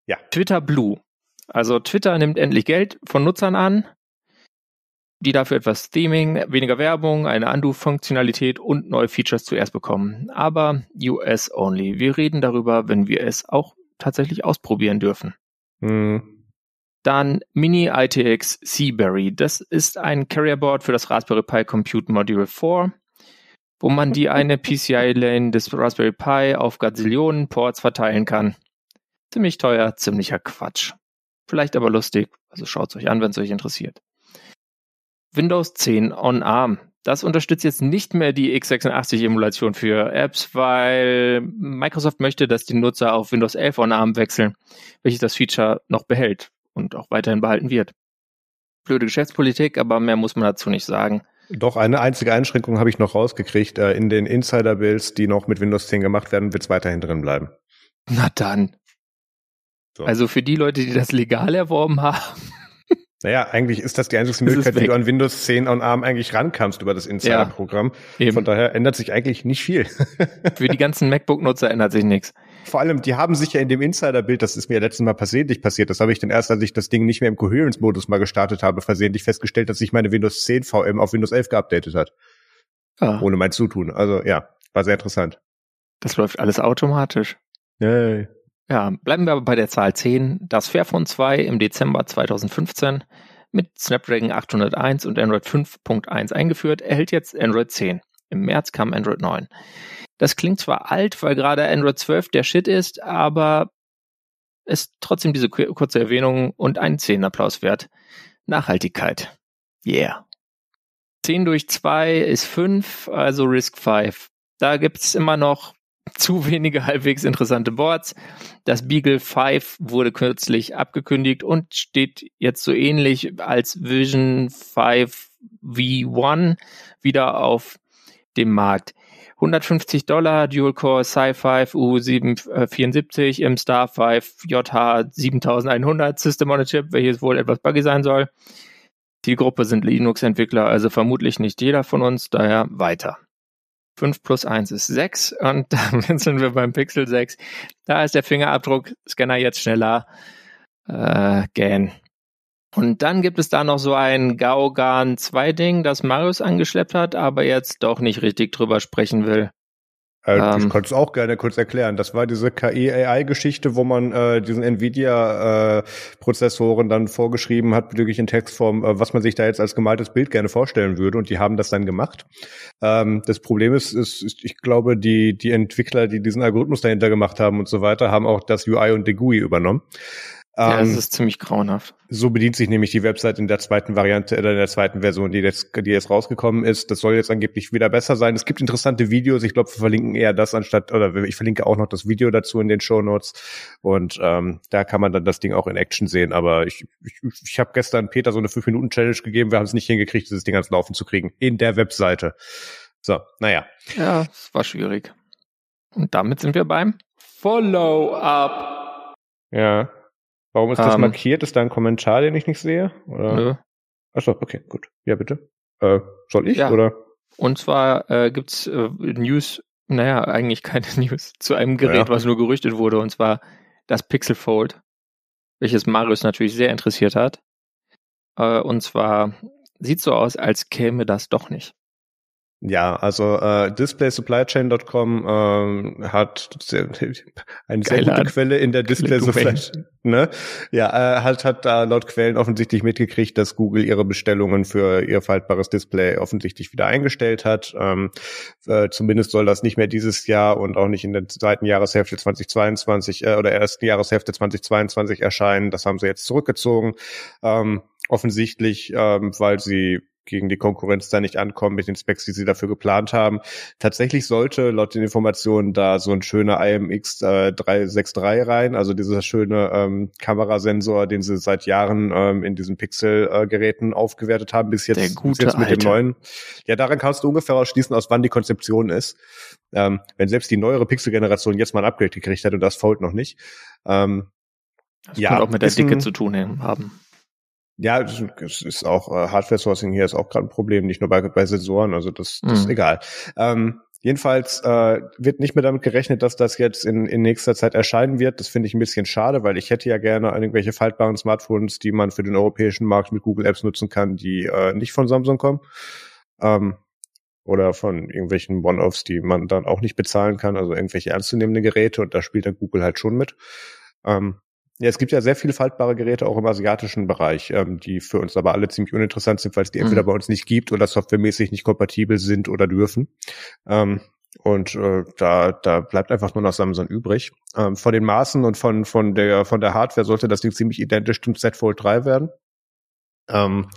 Ja. Twitter Blue. Also Twitter nimmt endlich Geld von Nutzern an die dafür etwas Theming, weniger Werbung, eine Undo-Funktionalität und neue Features zuerst bekommen. Aber US only. Wir reden darüber, wenn wir es auch tatsächlich ausprobieren dürfen. Mhm. Dann Mini ITX Seaberry. Das ist ein Carrier Board für das Raspberry Pi Compute Module 4, wo man die eine PCI-Lane des Raspberry Pi auf Gazillionen Ports verteilen kann. Ziemlich teuer, ziemlicher Quatsch. Vielleicht aber lustig, also schaut es euch an, wenn es euch interessiert. Windows 10 on ARM. Das unterstützt jetzt nicht mehr die x86-Emulation für Apps, weil Microsoft möchte, dass die Nutzer auf Windows 11 on ARM wechseln, welches das Feature noch behält und auch weiterhin behalten wird. Blöde Geschäftspolitik, aber mehr muss man dazu nicht sagen. Doch, eine einzige Einschränkung habe ich noch rausgekriegt. Äh, in den Insider-Builds, die noch mit Windows 10 gemacht werden, wird es weiterhin drin bleiben. Na dann. So. Also für die Leute, die das legal erworben haben, naja, eigentlich ist das die einzige Möglichkeit, wie du an Windows 10 on ARM eigentlich rankamst über das Insider-Programm. Ja, Von daher ändert sich eigentlich nicht viel. Für die ganzen MacBook-Nutzer ändert sich nichts. Vor allem, die haben sich ja in dem Insider-Bild, das ist mir ja letztes Mal versehentlich passiert, das habe ich dann erst, als ich das Ding nicht mehr im Coherence-Modus mal gestartet habe, versehentlich festgestellt, dass sich meine Windows 10 VM auf Windows 11 geupdatet hat. Ah. Ohne mein Zutun. Also ja, war sehr interessant. Das läuft alles automatisch. Yay. Ja, bleiben wir aber bei der Zahl 10. Das Fairphone 2 im Dezember 2015 mit Snapdragon 801 und Android 5.1 eingeführt, erhält jetzt Android 10. Im März kam Android 9. Das klingt zwar alt, weil gerade Android 12 der Shit ist, aber ist trotzdem diese kurze Erwähnung und einen 10 Applaus wert. Nachhaltigkeit. Yeah. 10 durch 2 ist 5, also Risk 5. Da gibt's immer noch zu wenige halbwegs interessante Boards. Das Beagle 5 wurde kürzlich abgekündigt und steht jetzt so ähnlich als Vision 5 V1 wieder auf dem Markt. 150 Dollar Dual Core Sci5 U774 im Star 5 JH 7100 System on a Chip, welches wohl etwas buggy sein soll. Die Gruppe sind Linux-Entwickler, also vermutlich nicht jeder von uns, daher weiter. 5 plus 1 ist 6 und damit sind wir beim Pixel 6. Da ist der Fingerabdruck-Scanner jetzt schneller. Äh, gähn. Und dann gibt es da noch so ein Gaugan 2 Ding, das Marius angeschleppt hat, aber jetzt doch nicht richtig drüber sprechen will. Äh, ähm, ich konnte es auch gerne kurz erklären. Das war diese KI-AI-Geschichte, wo man äh, diesen Nvidia-Prozessoren äh, dann vorgeschrieben hat, bezüglich in Textform, äh, was man sich da jetzt als gemaltes Bild gerne vorstellen würde. Und die haben das dann gemacht. Ähm, das Problem ist, ist, ist, ich glaube, die, die Entwickler, die diesen Algorithmus dahinter gemacht haben und so weiter, haben auch das UI und die GUI übernommen. Ja, das ähm, ist ziemlich grauenhaft. So bedient sich nämlich die Website in der zweiten Variante oder in der zweiten Version, die jetzt, die jetzt rausgekommen ist. Das soll jetzt angeblich wieder besser sein. Es gibt interessante Videos. Ich glaube, wir verlinken eher das anstatt, oder ich verlinke auch noch das Video dazu in den Show Notes. Und ähm, da kann man dann das Ding auch in Action sehen. Aber ich, ich, ich habe gestern Peter so eine 5-Minuten-Challenge gegeben. Wir haben es nicht hingekriegt, dieses Ding ans Laufen zu kriegen. In der Webseite. So, naja. Ja, es war schwierig. Und damit sind wir beim Follow-up. Ja. Warum ist das ähm, markiert? Ist da ein Kommentar, den ich nicht sehe? Oder? Nö. Achso, okay, gut. Ja, bitte. Äh, soll ich, ja. oder? Und zwar äh, gibt's äh, News, naja, eigentlich keine News, zu einem Gerät, ja. was nur gerüchtet wurde, und zwar das Pixel Fold, welches Marius natürlich sehr interessiert hat. Äh, und zwar sieht so aus, als käme das doch nicht. Ja, also äh, DisplaySupplyChain.com ähm, hat sehr, eine sehr gute Quelle in der Display Supply. Ne? Ja, äh, hat hat da laut Quellen offensichtlich mitgekriegt, dass Google ihre Bestellungen für ihr faltbares Display offensichtlich wieder eingestellt hat. Ähm, äh, zumindest soll das nicht mehr dieses Jahr und auch nicht in der zweiten Jahreshälfte 2022 äh, oder ersten Jahreshälfte 2022 erscheinen. Das haben sie jetzt zurückgezogen. Ähm, offensichtlich, ähm, weil sie gegen die Konkurrenz da nicht ankommen mit den Specs, die sie dafür geplant haben. Tatsächlich sollte laut den Informationen da so ein schöner IMX äh, 363 rein, also dieser schöne ähm, Kamerasensor, den sie seit Jahren ähm, in diesen Pixel-Geräten äh, aufgewertet haben, bis jetzt, bis jetzt mit Alter. dem neuen. Ja, daran kannst du ungefähr ausschließen, aus wann die Konzeption ist. Ähm, wenn selbst die neuere Pixel-Generation jetzt mal ein Upgrade gekriegt hat und das Fold noch nicht. Ähm, das ja, könnte auch mit der Dicke zu tun haben. Ja, es ist auch äh, Hardware-Sourcing hier ist auch gerade ein Problem, nicht nur bei, bei Sensoren, also das, das mhm. ist egal. Ähm, jedenfalls äh, wird nicht mehr damit gerechnet, dass das jetzt in, in nächster Zeit erscheinen wird. Das finde ich ein bisschen schade, weil ich hätte ja gerne irgendwelche faltbaren Smartphones, die man für den europäischen Markt mit Google Apps nutzen kann, die äh, nicht von Samsung kommen. Ähm, oder von irgendwelchen One-Offs, die man dann auch nicht bezahlen kann, also irgendwelche ernstzunehmende Geräte und da spielt dann Google halt schon mit. Ähm, ja, es gibt ja sehr viele faltbare Geräte auch im asiatischen Bereich, ähm, die für uns aber alle ziemlich uninteressant sind, weil es die mhm. entweder bei uns nicht gibt oder softwaremäßig nicht kompatibel sind oder dürfen. Ähm, und äh, da, da bleibt einfach nur noch Samsung übrig. Ähm, von den Maßen und von, von, der, von der Hardware sollte das Ding ziemlich identisch zum Z Fold 3 werden. Ähm,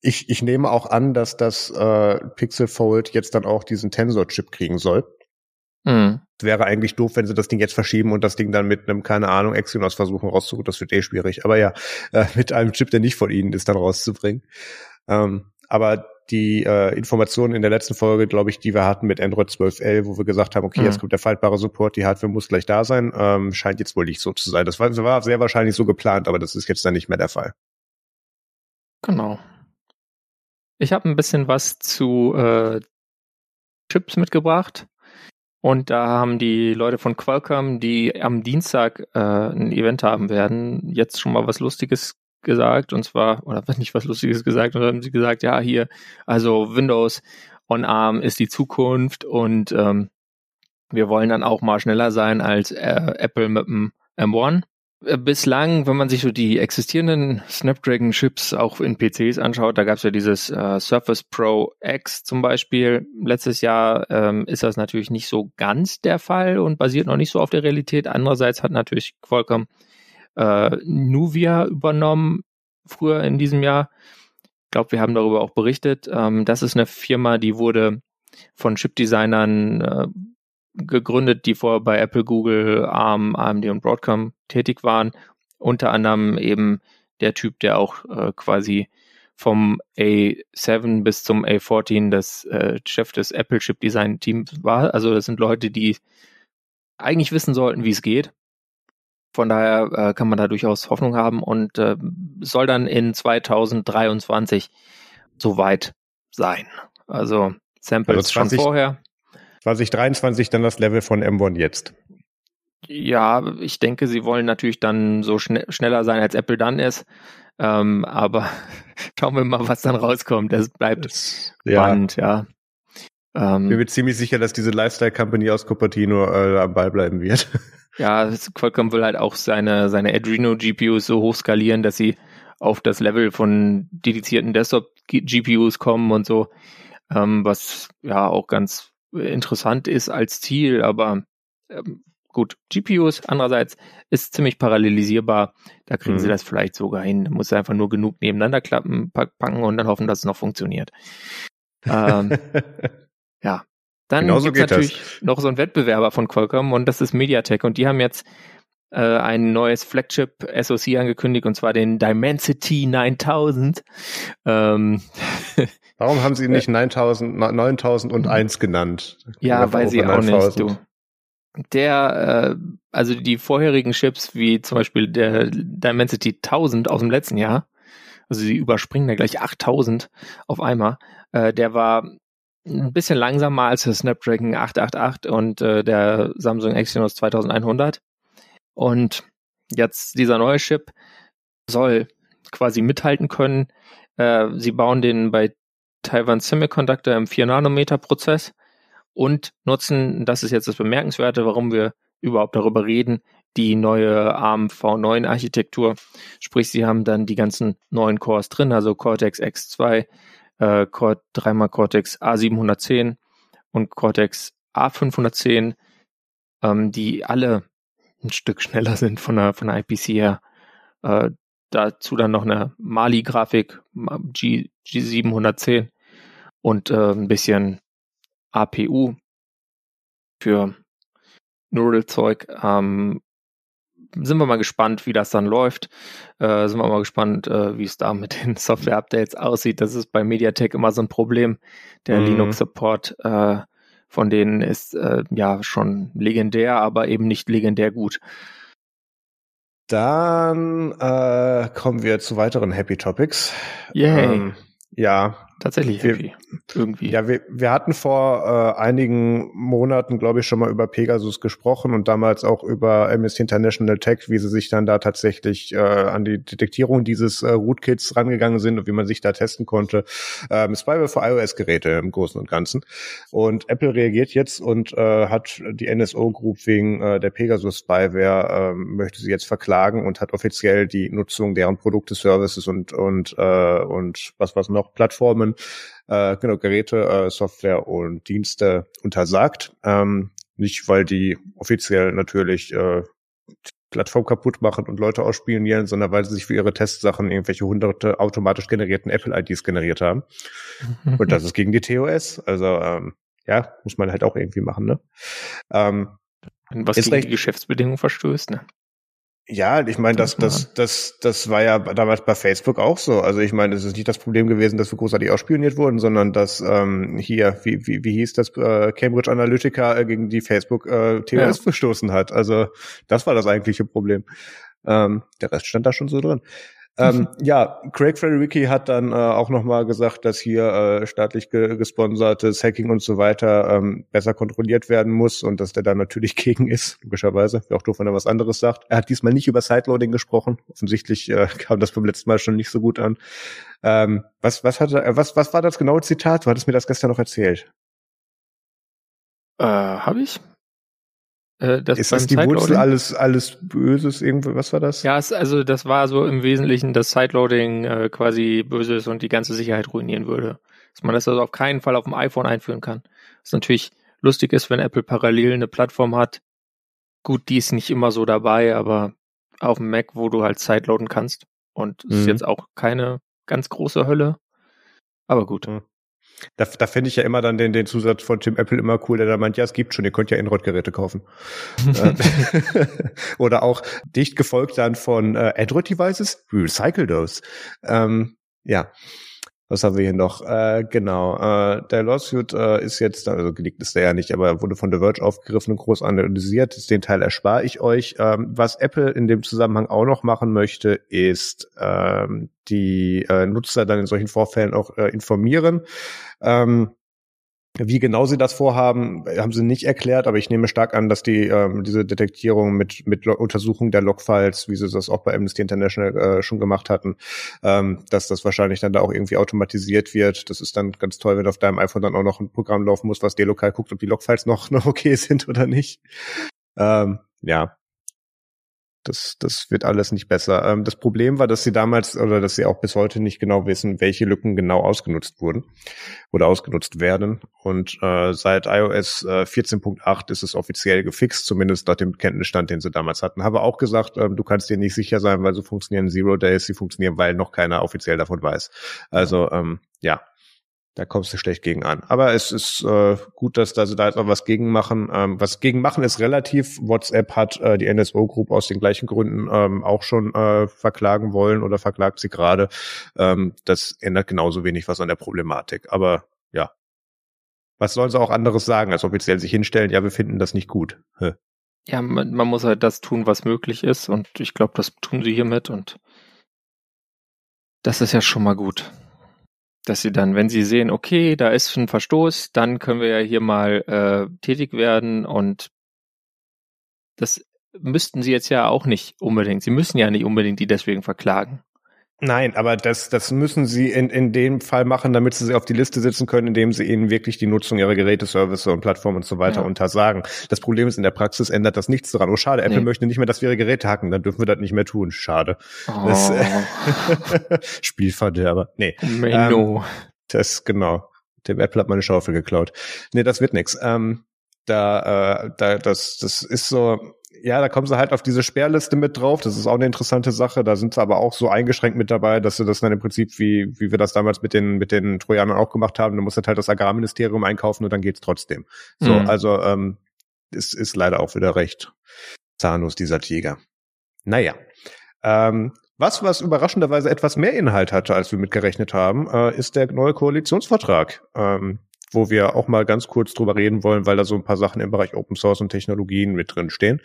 ich, ich nehme auch an, dass das äh, Pixel Fold jetzt dann auch diesen Tensor-Chip kriegen soll. Mhm. Wäre eigentlich doof, wenn sie das Ding jetzt verschieben und das Ding dann mit einem, keine Ahnung, Exynos versuchen rauszuholen. Das wird eh schwierig. Aber ja, äh, mit einem Chip, der nicht von ihnen ist, dann rauszubringen. Ähm, aber die äh, Informationen in der letzten Folge, glaube ich, die wir hatten mit Android 12L, wo wir gesagt haben, okay, mhm. jetzt kommt der faltbare Support, die Hardware muss gleich da sein, ähm, scheint jetzt wohl nicht so zu sein. Das war, war sehr wahrscheinlich so geplant, aber das ist jetzt dann nicht mehr der Fall. Genau. Ich habe ein bisschen was zu äh, Chips mitgebracht. Und da haben die Leute von Qualcomm, die am Dienstag äh, ein Event haben werden, jetzt schon mal was Lustiges gesagt. Und zwar, oder nicht was Lustiges gesagt, sondern haben sie gesagt, ja, hier, also Windows on ARM ist die Zukunft und ähm, wir wollen dann auch mal schneller sein als äh, Apple mit dem M1. Äh, bislang, wenn man sich so die existierenden Snapdragon-Chips auch in PCs anschaut, da gab es ja dieses äh, Surface Pro X zum Beispiel. Letztes Jahr ähm, ist das natürlich nicht so ganz der Fall und basiert noch nicht so auf der Realität. Andererseits hat natürlich Qualcomm äh, Nuvia übernommen, früher in diesem Jahr. Ich glaube, wir haben darüber auch berichtet. Ähm, das ist eine Firma, die wurde von Chipdesignern äh, gegründet, die vorher bei Apple, Google, ARM, AMD und Broadcom tätig waren. Unter anderem eben der Typ, der auch äh, quasi vom A7 bis zum A14 das äh, Chef des Apple Chip Design Teams war. Also das sind Leute, die eigentlich wissen sollten, wie es geht. Von daher äh, kann man da durchaus Hoffnung haben und äh, soll dann in 2023 soweit sein. Also Samples also 20, schon vorher. 2023 dann das Level von M1 jetzt. Ja, ich denke, sie wollen natürlich dann so schn schneller sein, als Apple dann ist. Ähm, aber schauen wir mal, was dann rauskommt. Das bleibt das, spannend, ja. ja. Ähm, ich bin mir ziemlich sicher, dass diese Lifestyle Company aus Cupertino äh, am Ball bleiben wird. Ja, Qualcomm will halt auch seine, seine Adreno GPUs so hoch skalieren, dass sie auf das Level von dedizierten Desktop GPUs kommen und so, ähm, was ja auch ganz interessant ist als Ziel, aber ähm, gut, GPUs andererseits ist ziemlich parallelisierbar. Da kriegen mhm. sie das vielleicht sogar hin. Da muss einfach nur genug nebeneinander klappen, packen und dann hoffen, dass es noch funktioniert. Ähm, ja. Dann Genauso gibt natürlich das. noch so ein Wettbewerber von Qualcomm und das ist MediaTek und die haben jetzt äh, ein neues Flagship SoC angekündigt und zwar den Dimensity 9000. Ähm, Warum haben sie nicht 9000, 9001 genannt? Ja, weiß ich auch nicht, du der, äh, also die vorherigen Chips, wie zum Beispiel der Dimensity 1000 aus dem letzten Jahr, also sie überspringen da gleich 8000 auf einmal, äh, der war ein bisschen langsamer als der Snapdragon 888 und äh, der Samsung Exynos 2100. Und jetzt dieser neue Chip soll quasi mithalten können. Äh, sie bauen den bei Taiwan Semiconductor im 4-Nanometer-Prozess und nutzen, das ist jetzt das Bemerkenswerte, warum wir überhaupt darüber reden, die neue ARM V9 Architektur. Sprich, sie haben dann die ganzen neuen Cores drin, also Cortex X2, äh, dreimal Cortex A710 und Cortex A510, ähm, die alle ein Stück schneller sind von der, von der IPC her. Äh, dazu dann noch eine Mali-Grafik, G, G710 und äh, ein bisschen APU für Neural-Zeug. Ähm, sind wir mal gespannt, wie das dann läuft. Äh, sind wir mal gespannt, äh, wie es da mit den Software-Updates aussieht. Das ist bei MediaTek immer so ein Problem. Der mhm. Linux-Support äh, von denen ist äh, ja schon legendär, aber eben nicht legendär gut. Dann äh, kommen wir zu weiteren Happy Topics. Yay. Ähm, ja. Tatsächlich happy. Irgendwie. Ja, wir, wir hatten vor äh, einigen Monaten, glaube ich, schon mal über Pegasus gesprochen und damals auch über Amnesty International Tech, wie sie sich dann da tatsächlich äh, an die Detektierung dieses äh, Rootkits rangegangen sind und wie man sich da testen konnte. Ähm, Spyware für iOS-Geräte im Großen und Ganzen. Und Apple reagiert jetzt und äh, hat die NSO Group wegen äh, der Pegasus Spyware äh, möchte sie jetzt verklagen und hat offiziell die Nutzung deren Produkte, Services und und äh, und was was noch Plattformen äh, genau, Geräte, äh, Software und Dienste untersagt. Ähm, nicht, weil die offiziell natürlich äh, Plattform kaputt machen und Leute ausspionieren, sondern weil sie sich für ihre Testsachen irgendwelche hunderte automatisch generierten Apple-IDs generiert haben. und das ist gegen die TOS. Also ähm, ja, muss man halt auch irgendwie machen, ne? Ähm, was gegen die Geschäftsbedingungen verstößt, ne? Ja, ich meine, das, das, das, das war ja damals bei Facebook auch so. Also ich meine, es ist nicht das Problem gewesen, dass wir großartig ausspioniert wurden, sondern dass ähm, hier, wie, wie, wie hieß das, äh, Cambridge Analytica äh, gegen die Facebook äh, TOS ja. verstoßen hat. Also das war das eigentliche Problem. Ähm, der Rest stand da schon so drin. Ähm, ja, Craig Federicki hat dann äh, auch nochmal gesagt, dass hier äh, staatlich ge gesponsertes Hacking und so weiter ähm, besser kontrolliert werden muss und dass der da natürlich gegen ist, logischerweise. Wäre auch doof, wenn er was anderes sagt. Er hat diesmal nicht über Sideloading gesprochen. Offensichtlich äh, kam das beim letzten Mal schon nicht so gut an. Ähm, was, was, hat er, was, was war das genaue Zitat? Du hattest mir das gestern noch erzählt. Äh, Habe ich? Äh, das ist das die Wurzel alles, alles Böses? Irgendwie, was war das? Ja, es, also das war so im Wesentlichen, dass Sideloading äh, quasi Böses und die ganze Sicherheit ruinieren würde. Dass man das also auf keinen Fall auf dem iPhone einführen kann. Was natürlich lustig ist, wenn Apple parallel eine Plattform hat. Gut, die ist nicht immer so dabei, aber auf dem Mac, wo du halt Sideloaden kannst. Und es mhm. ist jetzt auch keine ganz große Hölle. Aber gut. Mhm. Da, da finde ich ja immer dann den, den Zusatz von Tim Apple immer cool, der da meint, ja, es gibt schon, ihr könnt ja Android-Geräte kaufen. Äh, oder auch dicht gefolgt dann von äh, Android-Devices, recycle those. Ähm, ja. Was haben wir hier noch? Äh, genau, äh, der Lawsuit äh, ist jetzt, also gelegt ist der ja nicht, aber wurde von The Verge aufgegriffen und groß analysiert. Den Teil erspare ich euch. Ähm, was Apple in dem Zusammenhang auch noch machen möchte, ist ähm, die äh, Nutzer dann in solchen Vorfällen auch äh, informieren. Ähm, wie genau sie das vorhaben, haben sie nicht erklärt, aber ich nehme stark an, dass die ähm, diese Detektierung mit mit Untersuchung der Logfiles, wie sie das auch bei Amnesty International äh, schon gemacht hatten, ähm, dass das wahrscheinlich dann da auch irgendwie automatisiert wird. Das ist dann ganz toll, wenn auf deinem iPhone dann auch noch ein Programm laufen muss, was delokal guckt, ob die Logfiles noch noch okay sind oder nicht. Ähm, ja, das, das wird alles nicht besser. Ähm, das Problem war, dass sie damals oder dass sie auch bis heute nicht genau wissen, welche Lücken genau ausgenutzt wurden oder ausgenutzt werden. Und äh, seit iOS äh, 14.8 ist es offiziell gefixt, zumindest nach dem Kenntnisstand, den sie damals hatten. Habe auch gesagt, ähm, du kannst dir nicht sicher sein, weil so funktionieren Zero Days, sie funktionieren, weil noch keiner offiziell davon weiß. Also ähm, ja, da kommst du schlecht gegen an. Aber es ist äh, gut, dass da sie da jetzt auch was gegen machen. Ähm, was gegen machen ist relativ. WhatsApp hat äh, die NSO Group aus den gleichen Gründen ähm, auch schon äh, verklagen wollen oder verklagt sie gerade. Ähm, das ändert genauso wenig was an der Problematik. Aber ja, was sollen sie auch anderes sagen, als offiziell sich hinstellen? Ja, wir finden das nicht gut. Hä. Ja, man, man muss halt das tun, was möglich ist. Und ich glaube, das tun sie hiermit. Und das ist ja schon mal gut dass sie dann, wenn sie sehen, okay, da ist ein Verstoß, dann können wir ja hier mal äh, tätig werden und das müssten sie jetzt ja auch nicht unbedingt. Sie müssen ja nicht unbedingt die deswegen verklagen. Nein, aber das, das müssen sie in, in dem Fall machen, damit sie sie auf die Liste setzen können, indem sie ihnen wirklich die Nutzung ihrer Geräte, Services und Plattformen und so weiter ja. untersagen. Das Problem ist, in der Praxis ändert das nichts daran. Oh, schade, Apple nee. möchte nicht mehr, dass wir ihre Geräte hacken, dann dürfen wir das nicht mehr tun. Schade. Oh. Das, äh, Spielverderber. Nee. Ähm, das, genau. Dem Apple hat meine Schaufel geklaut. Nee, das wird nix. Ähm, da, äh, da, das, das ist so, ja, da kommen sie halt auf diese Sperrliste mit drauf. Das ist auch eine interessante Sache. Da sind sie aber auch so eingeschränkt mit dabei, dass sie das dann im Prinzip, wie, wie wir das damals mit den, mit den Trojanern auch gemacht haben, da muss halt das Agrarministerium einkaufen und dann geht's trotzdem. So, mhm. also, ähm, es ist leider auch wieder recht zahnlos, dieser Tiger. Naja. Ähm, was, was überraschenderweise etwas mehr Inhalt hatte, als wir mitgerechnet haben, äh, ist der neue Koalitionsvertrag. Ähm, wo wir auch mal ganz kurz drüber reden wollen, weil da so ein paar Sachen im Bereich Open Source und Technologien mit drin stehen.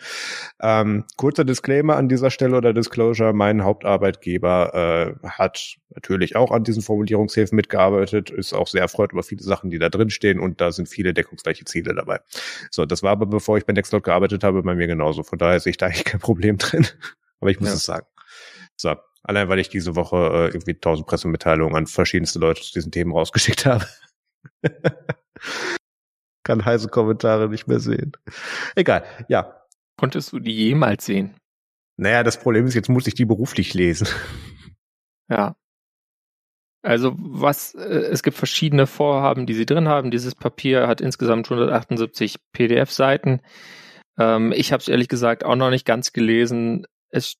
Ähm, kurzer Disclaimer an dieser Stelle oder Disclosure, mein Hauptarbeitgeber äh, hat natürlich auch an diesen Formulierungshilfen mitgearbeitet, ist auch sehr erfreut über viele Sachen, die da drin stehen und da sind viele deckungsgleiche Ziele dabei. So, das war aber bevor ich bei Nextcloud gearbeitet habe, bei mir genauso. Von daher sehe ich da eigentlich kein Problem drin. aber ich muss ja. es sagen. So, allein weil ich diese Woche äh, irgendwie tausend Pressemitteilungen an verschiedenste Leute zu diesen Themen rausgeschickt habe. Kann heiße Kommentare nicht mehr sehen. Egal, ja. Konntest du die jemals sehen? Naja, das Problem ist, jetzt muss ich die beruflich lesen. Ja. Also was, äh, es gibt verschiedene Vorhaben, die sie drin haben. Dieses Papier hat insgesamt 178 PDF-Seiten. Ähm, ich habe es ehrlich gesagt auch noch nicht ganz gelesen. Es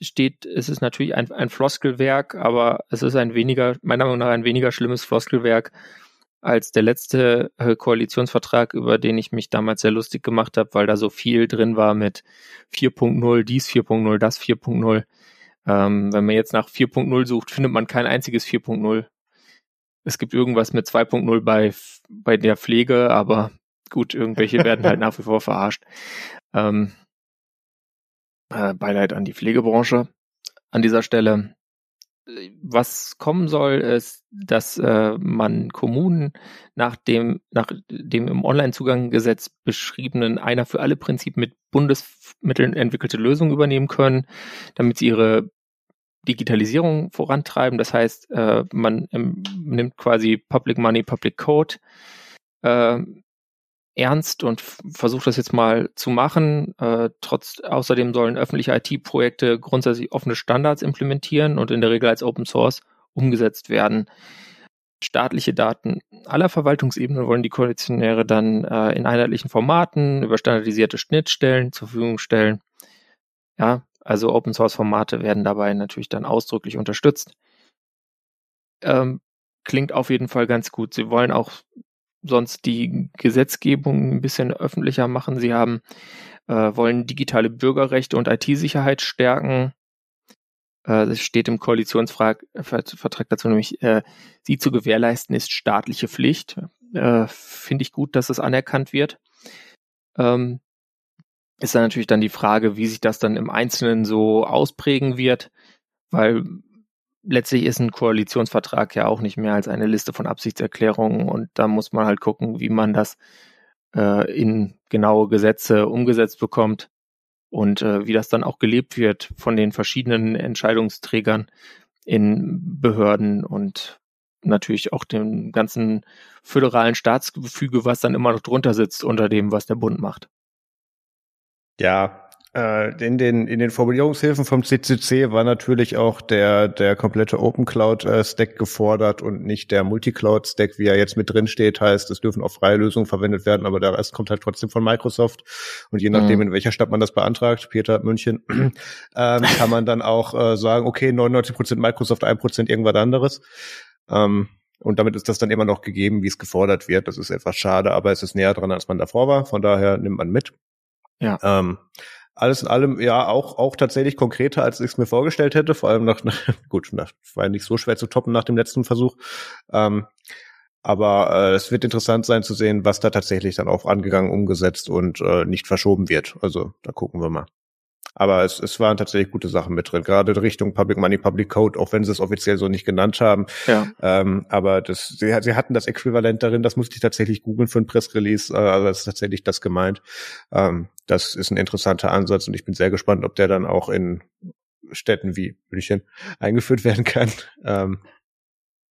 steht, es ist natürlich ein, ein Floskelwerk, aber es ist ein weniger, meiner Meinung nach ein weniger schlimmes Floskelwerk als der letzte äh, Koalitionsvertrag, über den ich mich damals sehr lustig gemacht habe, weil da so viel drin war mit 4.0, dies 4.0, das 4.0. Ähm, wenn man jetzt nach 4.0 sucht, findet man kein einziges 4.0. Es gibt irgendwas mit 2.0 bei, bei der Pflege, aber gut, irgendwelche werden halt nach wie vor verarscht. Ähm, äh, Beileid an die Pflegebranche an dieser Stelle was kommen soll, ist, dass äh, man Kommunen nach dem, nach dem im Onlinezugangsgesetz beschriebenen einer für alle Prinzip mit Bundesmitteln entwickelte Lösung übernehmen können, damit sie ihre Digitalisierung vorantreiben. Das heißt, äh, man ähm, nimmt quasi Public Money, Public Code äh, ernst und versucht das jetzt mal zu machen. Äh, trotz außerdem sollen öffentliche IT-Projekte grundsätzlich offene Standards implementieren und in der Regel als Open Source umgesetzt werden. Staatliche Daten aller Verwaltungsebenen wollen die Koalitionäre dann äh, in einheitlichen Formaten über standardisierte Schnittstellen zur Verfügung stellen. Ja, also Open Source Formate werden dabei natürlich dann ausdrücklich unterstützt. Ähm, klingt auf jeden Fall ganz gut. Sie wollen auch sonst die Gesetzgebung ein bisschen öffentlicher machen. Sie haben, äh, wollen digitale Bürgerrechte und IT-Sicherheit stärken. Äh, es steht im Koalitionsvertrag dazu nämlich, äh, sie zu gewährleisten ist staatliche Pflicht. Äh, Finde ich gut, dass das anerkannt wird. Ähm, ist dann natürlich dann die Frage, wie sich das dann im Einzelnen so ausprägen wird, weil letztlich ist ein Koalitionsvertrag ja auch nicht mehr als eine Liste von Absichtserklärungen und da muss man halt gucken, wie man das äh, in genaue Gesetze umgesetzt bekommt und äh, wie das dann auch gelebt wird von den verschiedenen Entscheidungsträgern in Behörden und natürlich auch dem ganzen föderalen Staatsgefüge, was dann immer noch drunter sitzt unter dem, was der Bund macht. Ja, in den, in den Formulierungshilfen vom CCC war natürlich auch der, der komplette Open Cloud äh, Stack gefordert und nicht der Multicloud Stack, wie er jetzt mit drin steht, heißt, es dürfen auch freie Lösungen verwendet werden, aber der Rest kommt halt trotzdem von Microsoft. Und je nachdem, mhm. in welcher Stadt man das beantragt, Peter, München, ähm, kann man dann auch äh, sagen, okay, 99 Prozent Microsoft, 1 Prozent irgendwas anderes. Ähm, und damit ist das dann immer noch gegeben, wie es gefordert wird. Das ist etwas schade, aber es ist näher dran, als man davor war. Von daher nimmt man mit. Ja. Ähm, alles in allem ja auch auch tatsächlich konkreter, als ich es mir vorgestellt hätte. Vor allem nach, gut, nach, war ja nicht so schwer zu toppen nach dem letzten Versuch. Ähm, aber äh, es wird interessant sein zu sehen, was da tatsächlich dann auch angegangen, umgesetzt und äh, nicht verschoben wird. Also da gucken wir mal. Aber es, es waren tatsächlich gute Sachen mit drin, gerade Richtung Public Money, Public Code, auch wenn sie es offiziell so nicht genannt haben. Ja. Ähm, aber das, sie, sie hatten das Äquivalent darin, das musste ich tatsächlich googeln für ein Pressrelease, äh, also das ist tatsächlich das gemeint. Ähm, das ist ein interessanter Ansatz und ich bin sehr gespannt, ob der dann auch in Städten wie München eingeführt werden kann. Ähm,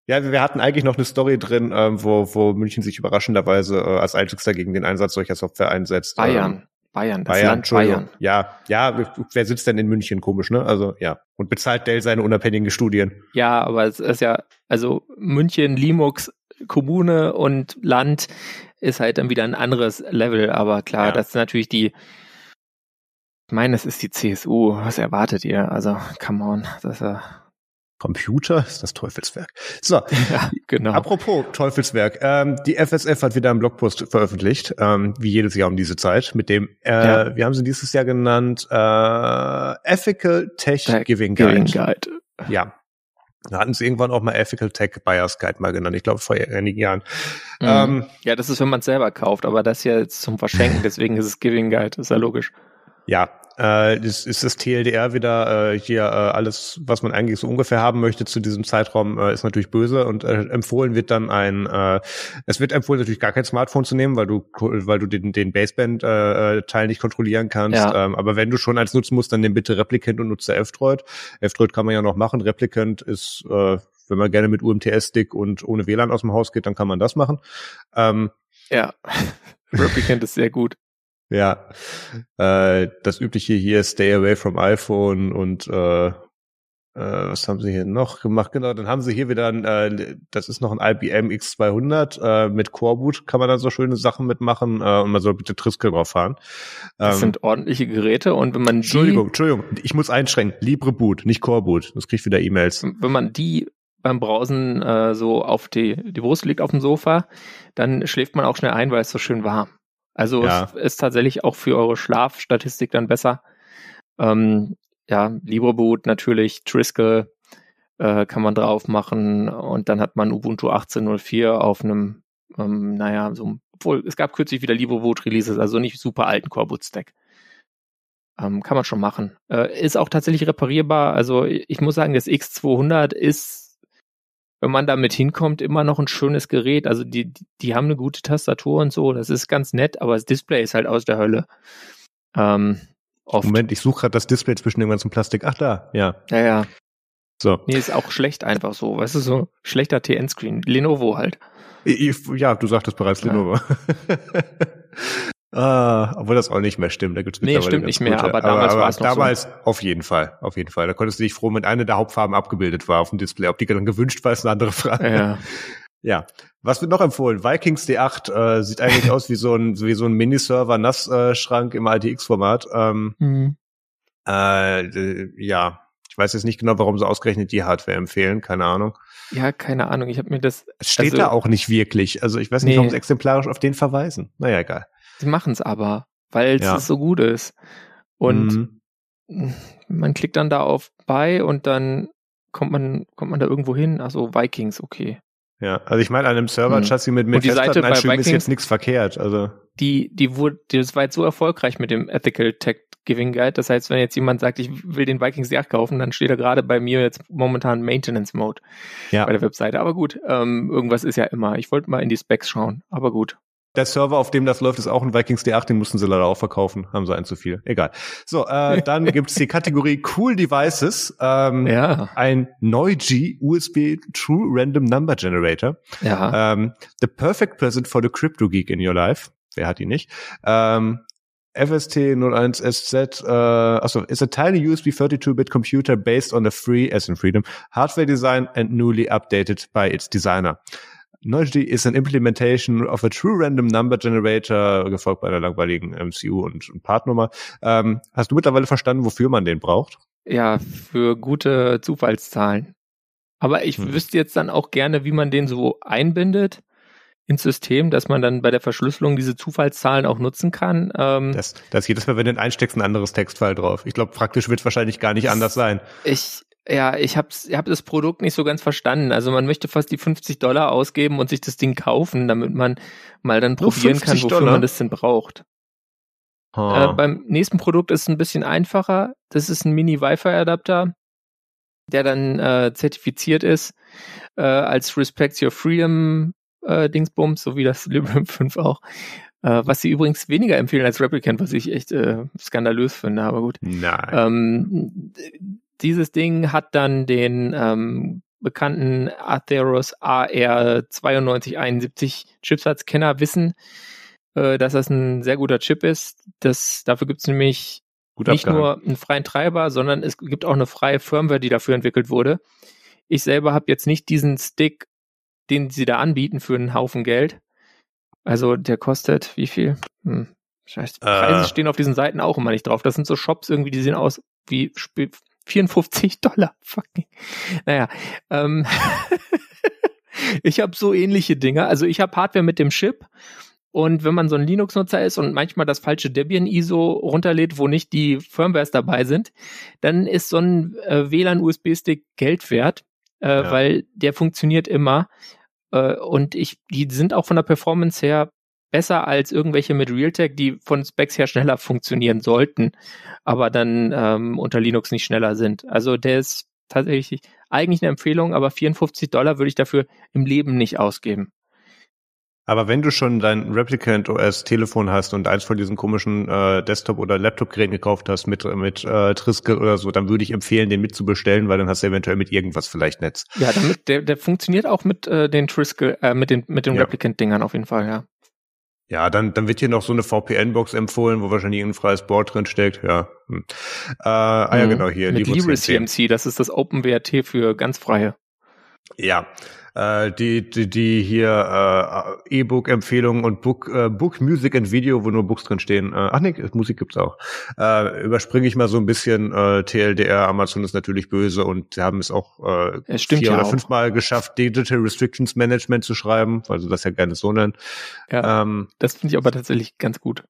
ja, wir hatten eigentlich noch eine Story drin, ähm, wo, wo München sich überraschenderweise äh, als einzigster gegen den Einsatz solcher Software einsetzt. Bayern. Ähm, Bayern, das Bayern, Land Bayern. Ja, ja, wer sitzt denn in München? Komisch, ne? Also ja. Und bezahlt Dell seine unabhängigen Studien. Ja, aber es ist ja, also München, Limux, Kommune und Land ist halt dann wieder ein anderes Level. Aber klar, ja. das ist natürlich die, ich meine, das ist die CSU. Was erwartet ihr? Also, come on, das ist ja Computer ist das Teufelswerk. So, ja, genau. Apropos Teufelswerk, ähm, die FSF hat wieder einen Blogpost veröffentlicht, ähm, wie jedes Jahr um diese Zeit, mit dem, äh, ja. wir haben sie dieses Jahr genannt, äh, Ethical Tech Tech Giving Guide. Giving Guide. Ja. Da hatten sie irgendwann auch mal Ethical Tech Buyers Guide mal genannt, ich glaube vor einigen Jahren. Mhm. Ähm, ja, das ist, wenn man es selber kauft, aber das hier jetzt zum Verschenken, deswegen ist es Giving Guide, ist ja logisch. Ja, äh, ist, ist das TLDR wieder äh, hier äh, alles, was man eigentlich so ungefähr haben möchte zu diesem Zeitraum, äh, ist natürlich böse und äh, empfohlen wird dann ein, äh, es wird empfohlen natürlich gar kein Smartphone zu nehmen, weil du, weil du den, den Baseband-Teil äh, nicht kontrollieren kannst. Ja. Ähm, aber wenn du schon eins nutzen musst, dann nimm bitte Replicant und nutze F-Droid. F-Droid kann man ja noch machen. Replicant ist, äh, wenn man gerne mit UMTS-Stick und ohne WLAN aus dem Haus geht, dann kann man das machen. Ähm, ja, Replicant ist sehr gut. Ja, äh, das übliche hier, Stay Away from iPhone und äh, äh, was haben sie hier noch gemacht? Genau, dann haben sie hier wieder ein, äh, das ist noch ein IBM X200 äh, mit Coreboot, kann man da so schöne Sachen mitmachen äh, und man soll bitte Triskel drauf fahren. Das ähm, sind ordentliche Geräte und wenn man die, Entschuldigung, Entschuldigung, ich muss einschränken, LibreBoot, nicht Coreboot, das kriegt wieder E-Mails. Wenn man die beim Brausen äh, so auf die, die Brust liegt auf dem Sofa, dann schläft man auch schnell ein, weil es so schön warm. Also ja. es ist tatsächlich auch für eure Schlafstatistik dann besser. Ähm, ja, LibreBoot natürlich, Triskel äh, kann man drauf machen und dann hat man Ubuntu 18.04 auf einem, ähm, naja, so, obwohl es gab kürzlich wieder LibreBoot-Releases, also nicht super alten Coreboot-Stack. Ähm, kann man schon machen. Äh, ist auch tatsächlich reparierbar. Also ich muss sagen, das X200 ist wenn man damit hinkommt, immer noch ein schönes Gerät. Also die, die haben eine gute Tastatur und so, das ist ganz nett, aber das Display ist halt aus der Hölle. Ähm, oft. Moment, ich suche gerade das Display zwischen dem ganzen Plastik. Ach da, ja. Ja, ja. So. Nee, ist auch schlecht einfach so. Weißt du, so schlechter TN-Screen. Lenovo halt. Ja, du sagtest bereits ja. Lenovo. Ah, obwohl das auch nicht mehr stimmt. Da gibt's nee, stimmt nicht mehr, aber damals war es noch Damals so. auf jeden Fall, auf jeden Fall. Da konntest du dich froh, wenn eine der Hauptfarben abgebildet war auf dem Display. Ob die dann gewünscht war, ist eine andere Frage. Ja. ja. Was wird noch empfohlen? Vikings D8 äh, sieht eigentlich aus wie so ein wie so ein Miniserver-Nassschrank im ITX-Format. Ähm, mhm. äh, ja, ich weiß jetzt nicht genau, warum sie ausgerechnet die Hardware empfehlen, keine Ahnung. Ja, keine Ahnung. Ich habe mir das. Es steht also, da auch nicht wirklich. Also ich weiß nicht, nee. warum sie exemplarisch auf den verweisen. Naja, egal. Sie machen es aber, weil es ja. so gut ist. Und mhm. man klickt dann da auf bei und dann kommt man, kommt man da irgendwo hin. Also Vikings, okay. Ja, also ich meine, an einem Server-Chassis mit, mit Festplatten einstellen ist jetzt nichts verkehrt. Also die, die wurde, das war jetzt so erfolgreich mit dem Ethical Tech Giving Guide. Das heißt, wenn jetzt jemand sagt, ich will den Vikings Yacht kaufen, dann steht er gerade bei mir jetzt momentan Maintenance Mode ja. bei der Webseite. Aber gut, ähm, irgendwas ist ja immer. Ich wollte mal in die Specs schauen, aber gut. Der Server, auf dem das läuft, ist auch ein Vikings D8, den mussten sie leider auch verkaufen. Haben sie einen zu viel. Egal. So, äh, dann gibt's die Kategorie Cool Devices. Ähm, ja. Ein Neu-G USB True Random Number Generator. Ja. Ähm, the perfect present for the crypto geek in your life. Wer hat die nicht? Ähm, FST01SZ, uh, also is a tiny USB 32-bit computer based on a free, as in freedom, hardware design and newly updated by its designer. Nodgy is an implementation of a true random number generator, gefolgt bei einer langweiligen MCU und, und Partnummer. Ähm, hast du mittlerweile verstanden, wofür man den braucht? Ja, für gute Zufallszahlen. Aber ich hm. wüsste jetzt dann auch gerne, wie man den so einbindet ins System, dass man dann bei der Verschlüsselung diese Zufallszahlen auch nutzen kann. Ähm, das, das jedes Mal, wenn du den einsteckst, ein anderes Textfile drauf. Ich glaube, praktisch wird es wahrscheinlich gar nicht anders sein. Ich, ja, ich habe ich hab das Produkt nicht so ganz verstanden. Also man möchte fast die 50 Dollar ausgeben und sich das Ding kaufen, damit man mal dann Nur probieren kann, wofür Dollar? man das denn braucht. Äh, beim nächsten Produkt ist es ein bisschen einfacher. Das ist ein Mini-Wi-Fi-Adapter, der dann äh, zertifiziert ist äh, als Respect Your Freedom äh, Dingsbums, so wie das Librem 5 auch. Äh, was sie übrigens weniger empfehlen als Replicant, was ich echt äh, skandalös finde, aber gut. Nein. Ähm, dieses Ding hat dann den ähm, bekannten Atheros AR9271 Chipsatzkenner wissen, äh, dass das ein sehr guter Chip ist. Das, dafür gibt es nämlich Gut nicht nur einen freien Treiber, sondern es gibt auch eine freie Firmware, die dafür entwickelt wurde. Ich selber habe jetzt nicht diesen Stick, den sie da anbieten für einen Haufen Geld. Also der kostet wie viel? Hm. Scheiße, Preise äh. stehen auf diesen Seiten auch immer nicht drauf. Das sind so Shops irgendwie, die sehen aus wie 54 Dollar. Fucking. Naja. Ähm ich habe so ähnliche Dinge. Also ich habe Hardware mit dem Chip. Und wenn man so ein Linux-Nutzer ist und manchmal das falsche Debian-ISO runterlädt, wo nicht die Firmwares dabei sind, dann ist so ein äh, WLAN-USB-Stick Geld wert, äh, ja. weil der funktioniert immer. Äh, und ich, die sind auch von der Performance her besser als irgendwelche mit Realtek, die von Specs her schneller funktionieren sollten, aber dann ähm, unter Linux nicht schneller sind. Also der ist tatsächlich eigentlich eine Empfehlung, aber 54 Dollar würde ich dafür im Leben nicht ausgeben. Aber wenn du schon dein Replicant OS Telefon hast und eins von diesen komischen äh, Desktop- oder Laptop-Geräten gekauft hast mit, mit äh, Triskel oder so, dann würde ich empfehlen, den mitzubestellen, weil dann hast du eventuell mit irgendwas vielleicht Netz. Ja, damit, der, der funktioniert auch mit äh, den Triskel, äh, mit den, mit den ja. Replicant-Dingern auf jeden Fall, ja. Ja, dann, dann wird hier noch so eine VPN-Box empfohlen, wo wahrscheinlich ein freies Board drin steckt. Ja. Hm. Äh, ah ja, mhm. genau, hier. Mit Libre CMC, das ist das OpenWRT für ganz freie. Ja, äh, die, die, die hier äh, E-Book-Empfehlungen und Book, äh, Book, Music and Video, wo nur Books drin stehen. Äh, ach nee, Musik gibt's auch. Äh, überspringe ich mal so ein bisschen äh, TLDR. Amazon ist natürlich böse und sie haben es auch äh, es vier ja oder fünfmal geschafft, Digital Restrictions Management zu schreiben, weil sie das ja gerne so nennen. Ja, ähm, das finde ich aber tatsächlich ganz gut.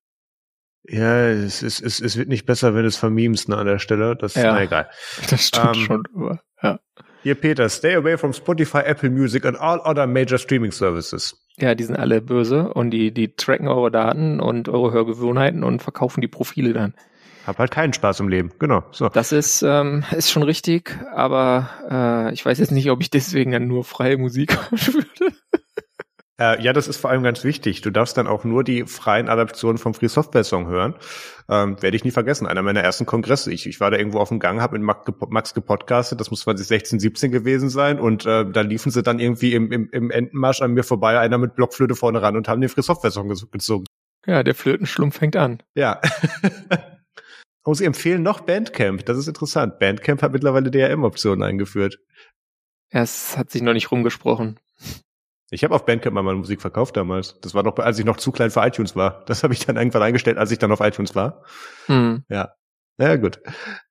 Ja, es, es, es, es wird nicht besser, wenn es vermemes ne, an der Stelle. Das ja, na egal. Das stimmt ähm, schon, aber ja. Hier, Peter, stay away from Spotify, Apple Music and all other major streaming services. Ja, die sind alle böse und die, die tracken eure Daten und eure Hörgewohnheiten und verkaufen die Profile dann. Hab halt keinen Spaß im Leben, genau. So. Das ist, ähm, ist schon richtig, aber äh, ich weiß jetzt nicht, ob ich deswegen dann nur freie Musik hören würde. Äh, ja, das ist vor allem ganz wichtig. Du darfst dann auch nur die freien Adaptionen vom Free Software Song hören. Ähm, Werde ich nie vergessen. Einer meiner ersten Kongresse. Ich, ich war da irgendwo auf dem Gang, habe mit Max, gepodcastet. Das muss 2016, 17 gewesen sein. Und äh, da liefen sie dann irgendwie im, im, im Entenmarsch an mir vorbei, einer mit Blockflöte vorne ran und haben den Free Software Song gezogen. Ja, der Flötenschlumpf fängt an. Ja. Und sie empfehlen noch Bandcamp. Das ist interessant. Bandcamp hat mittlerweile DRM-Optionen eingeführt. Es hat sich noch nicht rumgesprochen. Ich habe auf Bandcamp mal meine Musik verkauft damals. Das war doch, als ich noch zu klein für iTunes war. Das habe ich dann irgendwann eingestellt, als ich dann auf iTunes war. Hm. Ja. Naja, gut.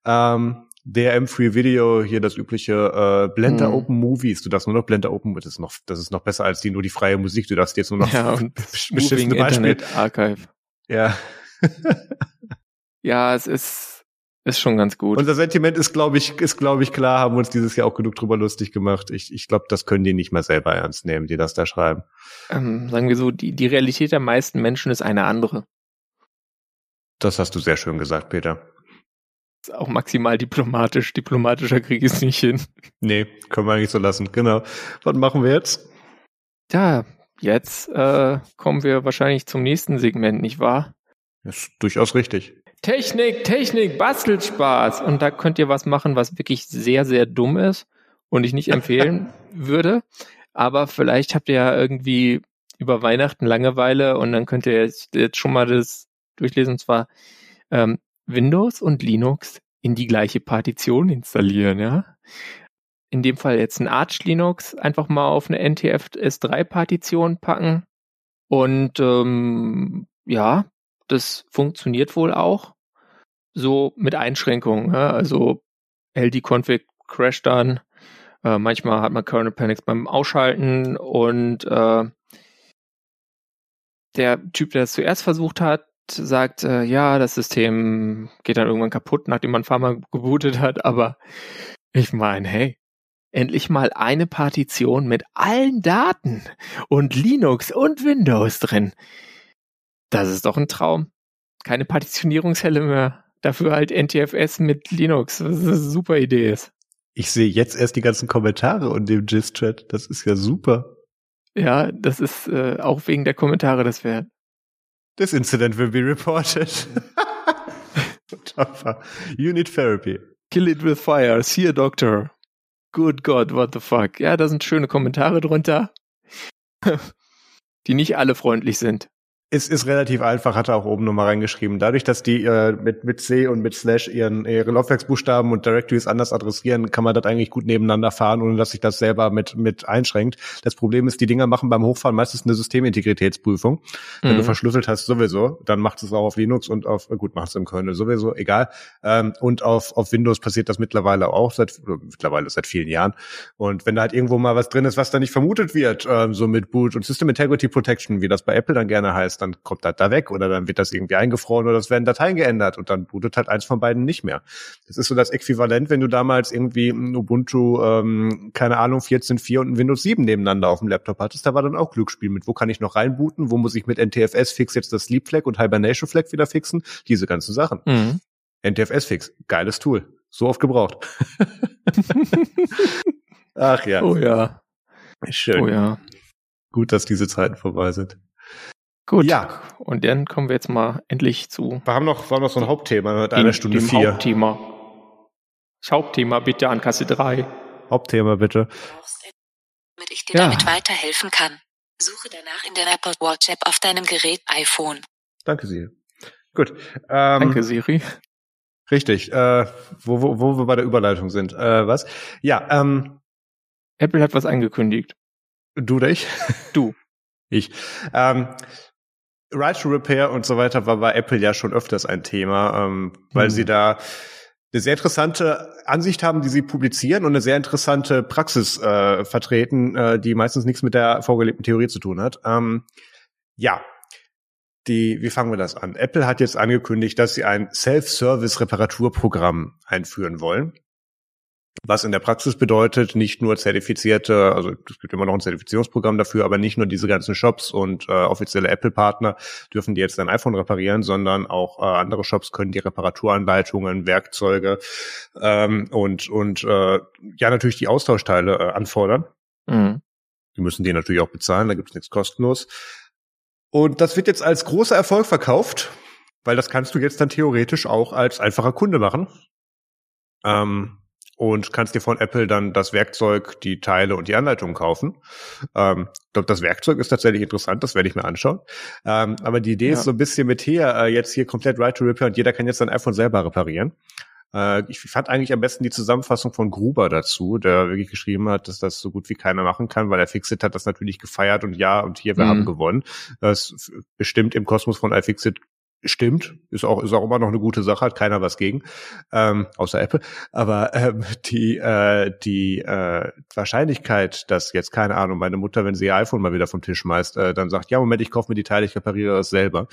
Ähm, DRM Free Video, hier das übliche äh, Blender hm. Open Movies. Du darfst nur noch Blender Open, das ist noch, das ist noch besser als die nur die freie Musik. Du darfst jetzt nur noch ja, beschissene Beispiele. Internet Archive. Ja. ja, es ist ist schon ganz gut. Unser Sentiment ist, glaube ich, ist, glaube ich, klar, haben uns dieses Jahr auch genug drüber lustig gemacht. Ich, ich glaube, das können die nicht mal selber ernst nehmen, die das da schreiben. Ähm, sagen wir so, die, die Realität der meisten Menschen ist eine andere. Das hast du sehr schön gesagt, Peter. Ist auch maximal diplomatisch. Diplomatischer Krieg ist nicht hin. Nee, können wir eigentlich so lassen. Genau. Was machen wir jetzt? Ja, jetzt äh, kommen wir wahrscheinlich zum nächsten Segment, nicht wahr? Das ist durchaus richtig. Technik, Technik, Bastelspaß. Und da könnt ihr was machen, was wirklich sehr, sehr dumm ist und ich nicht empfehlen würde. Aber vielleicht habt ihr ja irgendwie über Weihnachten Langeweile und dann könnt ihr jetzt, jetzt schon mal das durchlesen. Und zwar ähm, Windows und Linux in die gleiche Partition installieren, ja. In dem Fall jetzt ein Arch Linux einfach mal auf eine NTFS3-Partition packen. Und ähm, ja, das funktioniert wohl auch. So mit Einschränkungen. Ja? Also LD-Config crasht dann. Äh, manchmal hat man Kernel Panics beim Ausschalten und äh, der Typ, der es zuerst versucht hat, sagt, äh, ja, das System geht dann irgendwann kaputt, nachdem man ein paar Mal gebootet hat, aber ich meine, hey, endlich mal eine Partition mit allen Daten und Linux und Windows drin. Das ist doch ein Traum. Keine Partitionierungshelle mehr. Dafür halt NTFS mit Linux, was eine super Idee ist. Ich sehe jetzt erst die ganzen Kommentare und dem Gist-Chat. Das ist ja super. Ja, das ist äh, auch wegen der Kommentare das wert. This incident will be reported. Unit Therapy. Kill it with fire. See a doctor. Good God, what the fuck. Ja, da sind schöne Kommentare drunter, die nicht alle freundlich sind. Es ist relativ einfach, hat er auch oben nochmal reingeschrieben. Dadurch, dass die äh, mit, mit C und mit Slash ihren, ihre Laufwerksbuchstaben und Directories anders adressieren, kann man das eigentlich gut nebeneinander fahren, ohne dass sich das selber mit, mit einschränkt. Das Problem ist, die Dinger machen beim Hochfahren meistens eine Systemintegritätsprüfung. Wenn mhm. du verschlüsselt hast, sowieso, dann macht es auch auf Linux und auf, gut, macht es im Kernel sowieso, egal. Ähm, und auf, auf Windows passiert das mittlerweile auch, seit mittlerweile seit vielen Jahren. Und wenn da halt irgendwo mal was drin ist, was da nicht vermutet wird, ähm, so mit Boot und System Integrity Protection, wie das bei Apple dann gerne heißt, dann kommt das da weg oder dann wird das irgendwie eingefroren oder es werden Dateien geändert und dann bootet halt eins von beiden nicht mehr. Das ist so das Äquivalent, wenn du damals irgendwie ein Ubuntu, ähm, keine Ahnung, 14.4 und ein Windows 7 nebeneinander auf dem Laptop hattest, da war dann auch Glücksspiel mit, wo kann ich noch reinbooten, wo muss ich mit NTFS fix jetzt das Sleep Flag und Hibernation Flag wieder fixen, diese ganzen Sachen. Mhm. NTFS fix, geiles Tool, so oft gebraucht. Ach ja. Oh ja. Schön. Oh ja. Gut, dass diese Zeiten vorbei sind. Gut. Ja. Und dann kommen wir jetzt mal endlich zu. Wir haben noch, wir haben noch so ein Hauptthema mit einer Stunde dem vier. Hauptthema. Das Hauptthema bitte an Kasse 3. Hauptthema bitte. Damit ich dir ja. damit weiterhelfen kann. Suche danach in der Apple Watch App auf deinem Gerät iPhone. Danke, Siri. Gut. Ähm, Danke, Siri. Richtig. Äh, wo, wo, wo wir bei der Überleitung sind. Äh, was? Ja, ähm. Apple hat was angekündigt. Du oder ich? Du. Ich. Ähm, Right to Repair und so weiter war bei Apple ja schon öfters ein Thema, ähm, weil hm. sie da eine sehr interessante Ansicht haben, die sie publizieren und eine sehr interessante Praxis äh, vertreten, äh, die meistens nichts mit der vorgelebten Theorie zu tun hat. Ähm, ja, die, wie fangen wir das an? Apple hat jetzt angekündigt, dass sie ein Self-Service-Reparaturprogramm einführen wollen was in der Praxis bedeutet, nicht nur zertifizierte, also es gibt immer noch ein Zertifizierungsprogramm dafür, aber nicht nur diese ganzen Shops und äh, offizielle Apple-Partner dürfen die jetzt dein iPhone reparieren, sondern auch äh, andere Shops können die Reparaturanleitungen, Werkzeuge ähm, und und äh, ja natürlich die Austauschteile äh, anfordern. Mhm. Die müssen die natürlich auch bezahlen, da gibt es nichts kostenlos. Und das wird jetzt als großer Erfolg verkauft, weil das kannst du jetzt dann theoretisch auch als einfacher Kunde machen. Ähm, und kannst dir von Apple dann das Werkzeug, die Teile und die Anleitung kaufen. Ähm, ich glaube, das Werkzeug ist tatsächlich interessant, das werde ich mir anschauen. Ähm, aber die Idee ja. ist so ein bisschen mit hier, äh, jetzt hier komplett Right to Repair und jeder kann jetzt sein iPhone selber reparieren. Äh, ich fand eigentlich am besten die Zusammenfassung von Gruber dazu, der wirklich geschrieben hat, dass das so gut wie keiner machen kann, weil der Fixit hat das natürlich gefeiert und ja, und hier, wir mhm. haben gewonnen. Das bestimmt im Kosmos von iFixit Stimmt, ist auch, ist auch immer noch eine gute Sache, hat keiner was gegen, ähm, außer Apple. Aber ähm, die, äh, die äh, Wahrscheinlichkeit, dass jetzt, keine Ahnung, meine Mutter, wenn sie ihr iPhone mal wieder vom Tisch schmeißt, äh, dann sagt, ja, Moment, ich kaufe mir die Teile, ich repariere das selber.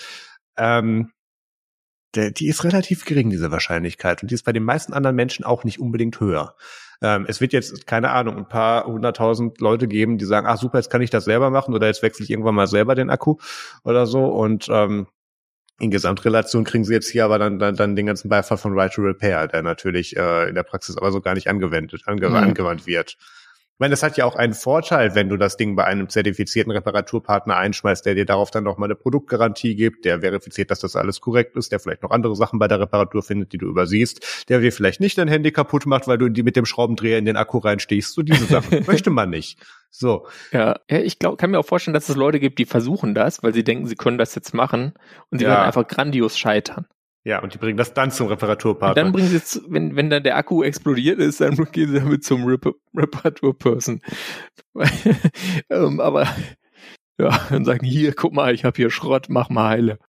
Ähm, der, die ist relativ gering, diese Wahrscheinlichkeit. Und die ist bei den meisten anderen Menschen auch nicht unbedingt höher. Ähm, es wird jetzt, keine Ahnung, ein paar hunderttausend Leute geben, die sagen, ach super, jetzt kann ich das selber machen oder jetzt wechsle ich irgendwann mal selber den Akku oder so. Und ähm, in Gesamtrelation kriegen sie jetzt hier aber dann, dann, dann den ganzen Beifall von Right to Repair, der natürlich äh, in der Praxis aber so gar nicht angewendet, ange mhm. angewandt wird. Ich meine, das hat ja auch einen Vorteil, wenn du das Ding bei einem zertifizierten Reparaturpartner einschmeißt, der dir darauf dann nochmal eine Produktgarantie gibt, der verifiziert, dass das alles korrekt ist, der vielleicht noch andere Sachen bei der Reparatur findet, die du übersiehst, der dir vielleicht nicht dein Handy kaputt macht, weil du die mit dem Schraubendreher in den Akku reinstehst. So diese Sachen möchte man nicht. So. Ja, ja ich glaube, kann mir auch vorstellen, dass es Leute gibt, die versuchen das, weil sie denken, sie können das jetzt machen und sie ja. werden einfach grandios scheitern. Ja, und die bringen das dann zum Reparaturpartner. Und dann bringen sie es, wenn, wenn dann der Akku explodiert ist, dann gehen sie damit zum Rep Reparaturperson. ähm, aber ja, dann sagen, hier, guck mal, ich habe hier Schrott, mach mal heile.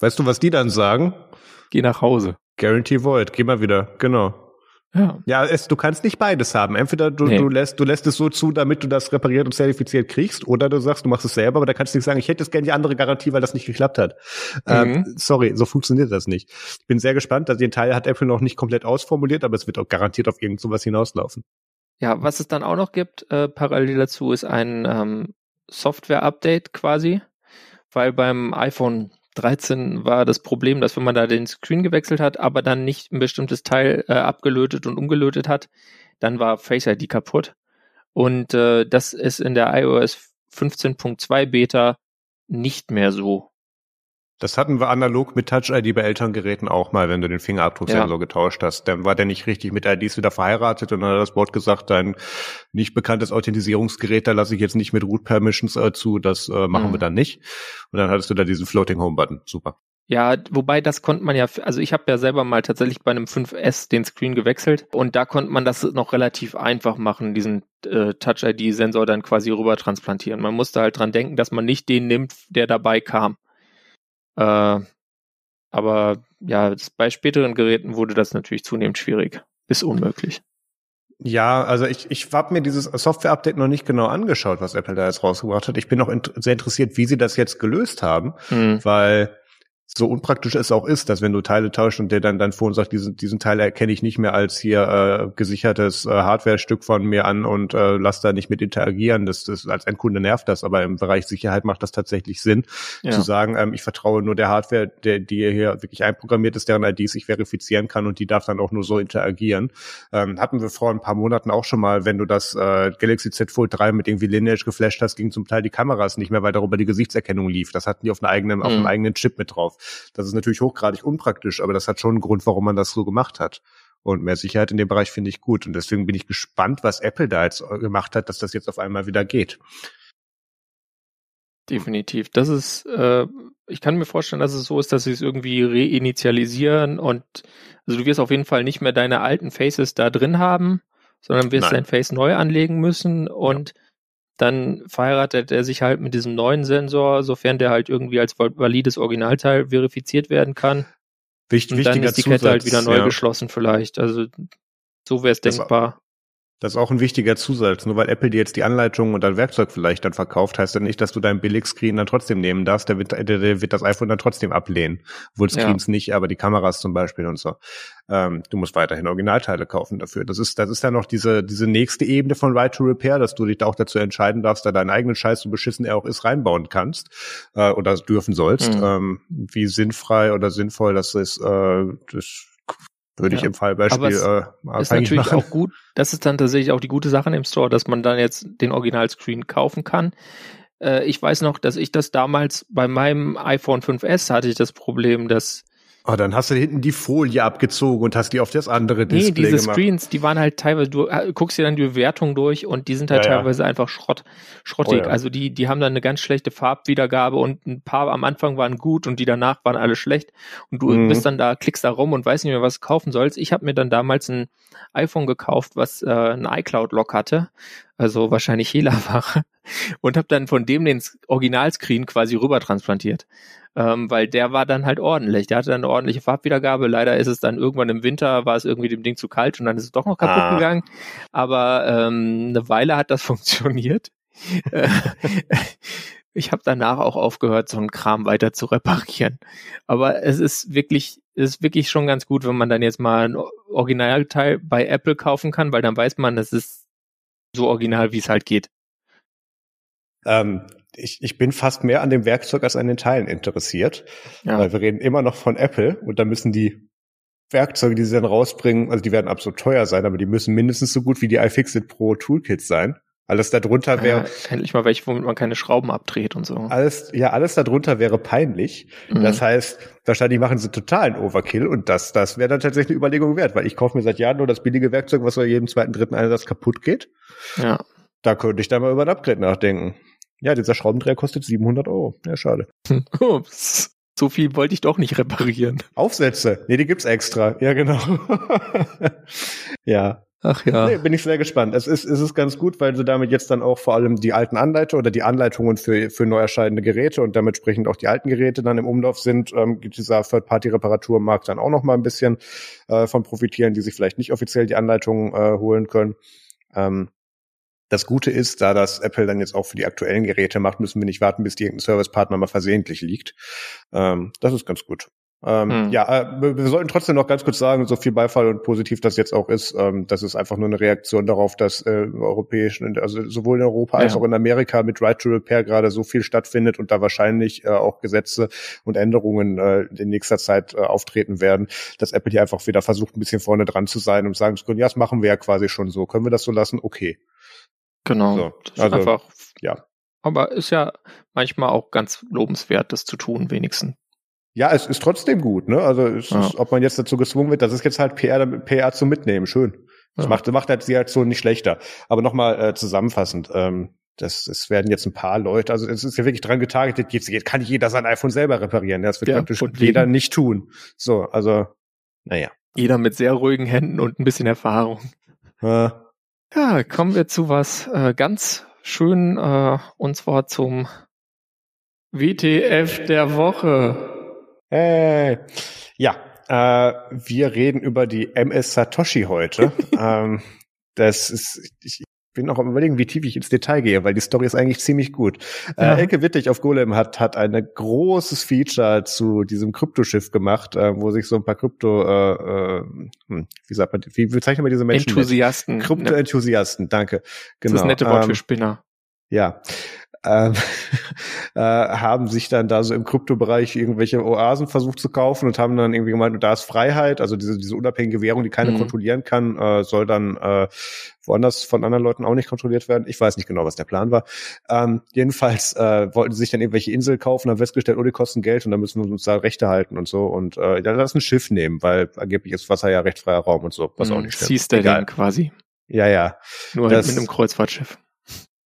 Weißt du, was die dann sagen? Geh nach Hause. Guarantee Void, geh mal wieder, genau. Ja, ja es, du kannst nicht beides haben. Entweder du, nee. du, lässt, du lässt es so zu, damit du das repariert und zertifiziert kriegst, oder du sagst, du machst es selber, aber da kannst du nicht sagen, ich hätte jetzt gerne die andere Garantie, weil das nicht geklappt hat. Ähm, mhm. Ähm, sorry, so funktioniert das nicht. Ich bin sehr gespannt, dass den Teil hat Apple noch nicht komplett ausformuliert, aber es wird auch garantiert auf irgend sowas hinauslaufen. Ja, was es dann auch noch gibt, äh, parallel dazu, ist ein ähm, Software-Update quasi, weil beim iPhone 13 war das Problem, dass wenn man da den Screen gewechselt hat, aber dann nicht ein bestimmtes Teil äh, abgelötet und umgelötet hat, dann war Face ID kaputt. Und äh, das ist in der iOS 15.2 Beta nicht mehr so. Das hatten wir analog mit Touch ID bei Elterngeräten auch mal, wenn du den Fingerabdrucksensor ja. getauscht hast. Dann war der nicht richtig mit IDs wieder verheiratet und dann hat das Board gesagt, dein nicht bekanntes Authentisierungsgerät, da lasse ich jetzt nicht mit Root Permissions äh, zu, das äh, machen mhm. wir dann nicht. Und dann hattest du da diesen Floating Home Button. Super. Ja, wobei das konnte man ja, also ich habe ja selber mal tatsächlich bei einem 5S den Screen gewechselt und da konnte man das noch relativ einfach machen, diesen äh, Touch-ID-Sensor dann quasi rüber transplantieren. Man musste halt dran denken, dass man nicht den nimmt, der dabei kam. Äh, aber ja, bei späteren Geräten wurde das natürlich zunehmend schwierig bis unmöglich. Ja, also ich, ich habe mir dieses Software-Update noch nicht genau angeschaut, was Apple da jetzt rausgebracht hat. Ich bin auch sehr interessiert, wie sie das jetzt gelöst haben, mhm. weil so unpraktisch es auch ist, dass wenn du Teile tauscht und der dann dann vor uns sagt, diesen, diesen Teil erkenne ich nicht mehr als hier äh, gesichertes äh, Hardware-Stück von mir an und äh, lass da nicht mit interagieren. Das, das als Endkunde nervt das, aber im Bereich Sicherheit macht das tatsächlich Sinn, ja. zu sagen, ähm, ich vertraue nur der Hardware, der, die hier wirklich einprogrammiert ist, deren IDs ich verifizieren kann und die darf dann auch nur so interagieren. Ähm, hatten wir vor ein paar Monaten auch schon mal, wenn du das äh, Galaxy Z Fold 3 mit irgendwie Lineage geflasht hast, ging zum Teil die Kameras nicht mehr, weil darüber die Gesichtserkennung lief. Das hatten die auf einem eigenen, mhm. auf einem mhm. eigenen Chip mit drauf. Das ist natürlich hochgradig unpraktisch, aber das hat schon einen Grund, warum man das so gemacht hat. Und mehr Sicherheit in dem Bereich finde ich gut. Und deswegen bin ich gespannt, was Apple da jetzt gemacht hat, dass das jetzt auf einmal wieder geht. Definitiv. Das ist, äh, ich kann mir vorstellen, dass es so ist, dass sie es irgendwie reinitialisieren und also du wirst auf jeden Fall nicht mehr deine alten Faces da drin haben, sondern wirst Nein. dein Face neu anlegen müssen und ja dann verheiratet er sich halt mit diesem neuen Sensor, sofern der halt irgendwie als valides Originalteil verifiziert werden kann. Wicht, und dann ist die Zusatz, Kette halt wieder neu ja. geschlossen vielleicht. Also so wäre es denkbar. Das ist auch ein wichtiger Zusatz. Nur weil Apple dir jetzt die Anleitung und dein Werkzeug vielleicht dann verkauft, heißt das nicht, dass du deinen Billigscreen dann trotzdem nehmen darfst. Der wird, der, der wird das iPhone dann trotzdem ablehnen. Wohl Screens ja. nicht, aber die Kameras zum Beispiel und so. Ähm, du musst weiterhin Originalteile kaufen dafür. Das ist, das ist dann noch diese, diese nächste Ebene von Right to Repair, dass du dich da auch dazu entscheiden darfst, da deinen eigenen Scheiß, so beschissen er auch ist, reinbauen kannst äh, oder dürfen sollst. Mhm. Ähm, wie sinnfrei oder sinnvoll das ist, äh, das würde ja. ich im Fallbeispiel Aber es äh, ist natürlich machen. auch gut. Das ist dann tatsächlich auch die gute Sache im Store, dass man dann jetzt den Originalscreen kaufen kann. Äh, ich weiß noch, dass ich das damals bei meinem iPhone 5S hatte ich das Problem, dass Oh, dann hast du hinten die Folie abgezogen und hast die auf das andere Display Nee, diese gemacht. Screens, die waren halt teilweise, du äh, guckst dir dann die Bewertung durch und die sind halt ja, teilweise ja. einfach Schrott, schrottig. Oh, ja. Also die, die haben dann eine ganz schlechte Farbwiedergabe und ein paar am Anfang waren gut und die danach waren alle schlecht. Und du mhm. bist dann da, klickst da rum und weißt nicht mehr, was du kaufen sollst. Ich habe mir dann damals ein iPhone gekauft, was äh, ein iCloud-Lock hatte, also wahrscheinlich Hehlerware, und habe dann von dem den Originalscreen quasi rüber transplantiert ähm, weil der war dann halt ordentlich. Der hatte dann eine ordentliche Farbwiedergabe. Leider ist es dann irgendwann im Winter, war es irgendwie dem Ding zu kalt und dann ist es doch noch kaputt ah. gegangen. Aber ähm, eine Weile hat das funktioniert. ich habe danach auch aufgehört, so einen Kram weiter zu reparieren. Aber es ist wirklich ist wirklich schon ganz gut, wenn man dann jetzt mal ein Originalteil bei Apple kaufen kann, weil dann weiß man, das ist so original, wie es halt geht. Ähm, ich, ich bin fast mehr an dem Werkzeug als an den Teilen interessiert, ja. weil wir reden immer noch von Apple und da müssen die Werkzeuge, die sie dann rausbringen, also die werden absolut teuer sein, aber die müssen mindestens so gut wie die iFixit Pro Toolkits sein. Alles darunter wäre. Ja, endlich mal welche, womit man keine Schrauben abdreht und so. Alles, ja, alles darunter wäre peinlich. Mhm. Das heißt, wahrscheinlich machen sie totalen Overkill und das, das wäre dann tatsächlich eine Überlegung wert, weil ich kaufe mir seit Jahren nur das billige Werkzeug, was bei jedem zweiten, dritten Einsatz kaputt geht. Ja. Da könnte ich da mal über ein Upgrade nachdenken. Ja, dieser Schraubendreher kostet 700 Euro. Ja, schade. Ups. So viel wollte ich doch nicht reparieren. Aufsätze. Nee, die gibt's extra. Ja, genau. ja. Ach ja. Nee, bin ich sehr gespannt. Es ist, es ist ganz gut, weil sie damit jetzt dann auch vor allem die alten Anleitungen oder die Anleitungen für, für neu erscheinende Geräte und damit entsprechend auch die alten Geräte dann im Umlauf sind, ähm, dieser Third-Party-Reparaturmarkt dann auch noch mal ein bisschen äh, von profitieren, die sich vielleicht nicht offiziell die Anleitungen äh, holen können. Ähm, das Gute ist, da das Apple dann jetzt auch für die aktuellen Geräte macht, müssen wir nicht warten, bis die irgendein Servicepartner mal versehentlich liegt. Ähm, das ist ganz gut. Ähm, hm. Ja, äh, wir sollten trotzdem noch ganz kurz sagen, so viel Beifall und positiv das jetzt auch ist, ähm, das ist einfach nur eine Reaktion darauf, dass äh, europäischen, also sowohl in Europa ja. als auch in Amerika mit Right to Repair gerade so viel stattfindet und da wahrscheinlich äh, auch Gesetze und Änderungen äh, in nächster Zeit äh, auftreten werden, dass Apple hier einfach wieder versucht, ein bisschen vorne dran zu sein und sagen zu können, ja, das machen wir ja quasi schon so. Können wir das so lassen? Okay. Genau. So, also, einfach, ja. Aber ist ja manchmal auch ganz lobenswert, das zu tun, wenigstens. Ja, es ist trotzdem gut, ne? Also es ja. ist, ob man jetzt dazu gezwungen wird, das ist jetzt halt PR, PR zu mitnehmen, schön. Das ja. macht, macht halt die Aktion nicht schlechter. Aber nochmal äh, zusammenfassend, ähm, das, es werden jetzt ein paar Leute, also es ist ja wirklich dran getargetet, jetzt, jetzt kann jeder sein iPhone selber reparieren. Das wird ja, praktisch jeder nicht tun. So, also, naja. Jeder mit sehr ruhigen Händen und ein bisschen Erfahrung. Ja. Ja, kommen wir zu was äh, ganz schön, äh, und zwar zum WTF der Woche. Hey. Ja, äh, wir reden über die MS Satoshi heute. ähm, das ist, ich, bin auch am überlegen, wie tief ich ins Detail gehe, weil die Story ist eigentlich ziemlich gut. Äh, ja. Äh, Elke Wittig auf Golem hat, hat ein großes Feature zu diesem Kryptoschiff gemacht, äh, wo sich so ein paar Krypto, äh, äh, hm, wie sagt man, wie bezeichnet man diese Menschen? Enthusiasten. Krypto-Enthusiasten, danke. Genau. Das ist das nette Wort ähm, für Spinner. Ja ähm, äh, haben sich dann da so im Kryptobereich irgendwelche Oasen versucht zu kaufen und haben dann irgendwie gemeint, da ist Freiheit, also diese, diese unabhängige Währung, die keiner mhm. kontrollieren kann, äh, soll dann äh, woanders von anderen Leuten auch nicht kontrolliert werden. Ich weiß nicht genau, was der Plan war. Ähm, jedenfalls äh, wollten sie sich dann irgendwelche Insel kaufen, haben festgestellt, oh, die kosten Geld und dann müssen wir uns da Rechte halten und so und äh, dann lass ein Schiff nehmen, weil angeblich ist Wasser ja recht freier Raum und so, was mhm, auch nicht stimmt. Du quasi. Ja, ja. Nur halt mit einem Kreuzfahrtschiff.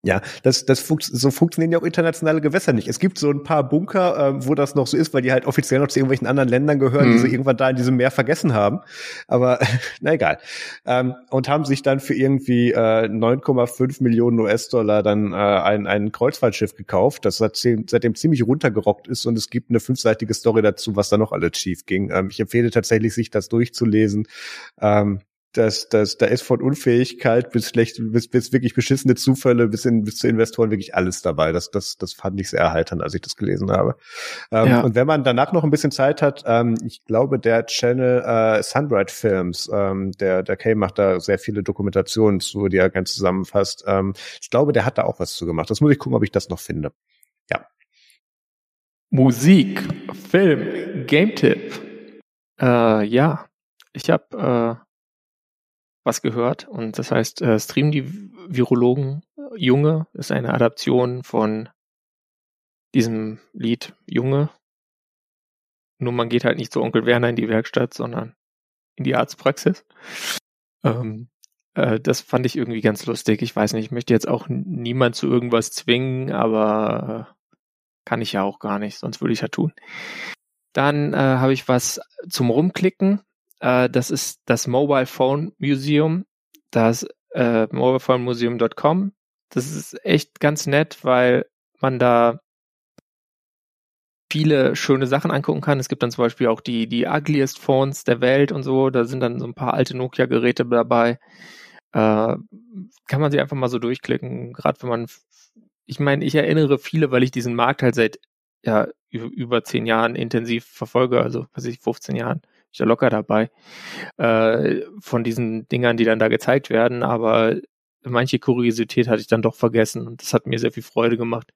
Ja, das, das funkt, so funktionieren ja auch internationale Gewässer nicht. Es gibt so ein paar Bunker, äh, wo das noch so ist, weil die halt offiziell noch zu irgendwelchen anderen Ländern gehören, mhm. die sie irgendwann da in diesem Meer vergessen haben. Aber na egal. Ähm, und haben sich dann für irgendwie äh, 9,5 Millionen US-Dollar dann äh, ein, ein Kreuzfahrtschiff gekauft, das seitdem, seitdem ziemlich runtergerockt ist und es gibt eine fünfseitige Story dazu, was da noch alles schief ging. Ähm, ich empfehle tatsächlich, sich das durchzulesen. Ähm, dass, dass da ist von Unfähigkeit bis schlecht, bis, bis wirklich beschissene Zufälle, bis, in, bis zu Investoren wirklich alles dabei. Das, das, das fand ich sehr erheiternd, als ich das gelesen habe. Ähm, ja. Und wenn man danach noch ein bisschen Zeit hat, ähm, ich glaube, der Channel äh, Sunbright Films, ähm, der, der Kay macht da sehr viele Dokumentationen zu, die er ganz zusammenfasst. Ähm, ich glaube, der hat da auch was zu gemacht. Das muss ich gucken, ob ich das noch finde. Ja. Musik, Film, Game Tip. Äh, ja, ich habe äh, was gehört. Und das heißt, äh, Stream die Virologen Junge ist eine Adaption von diesem Lied Junge. Nur man geht halt nicht zu Onkel Werner in die Werkstatt, sondern in die Arztpraxis. Ähm, äh, das fand ich irgendwie ganz lustig. Ich weiß nicht, ich möchte jetzt auch niemand zu irgendwas zwingen, aber äh, kann ich ja auch gar nicht, sonst würde ich ja tun. Dann äh, habe ich was zum Rumklicken. Äh, das ist das Mobile Phone Museum, das äh, mobilephonemuseum.com. Das ist echt ganz nett, weil man da viele schöne Sachen angucken kann. Es gibt dann zum Beispiel auch die, die ugliest Phones der Welt und so. Da sind dann so ein paar alte Nokia-Geräte dabei. Äh, kann man sich einfach mal so durchklicken. Gerade wenn man, ich meine, ich erinnere viele, weil ich diesen Markt halt seit ja über zehn Jahren intensiv verfolge, also was ich 15 Jahren ja locker dabei, äh, von diesen Dingern, die dann da gezeigt werden, aber manche Kuriosität hatte ich dann doch vergessen und das hat mir sehr viel Freude gemacht,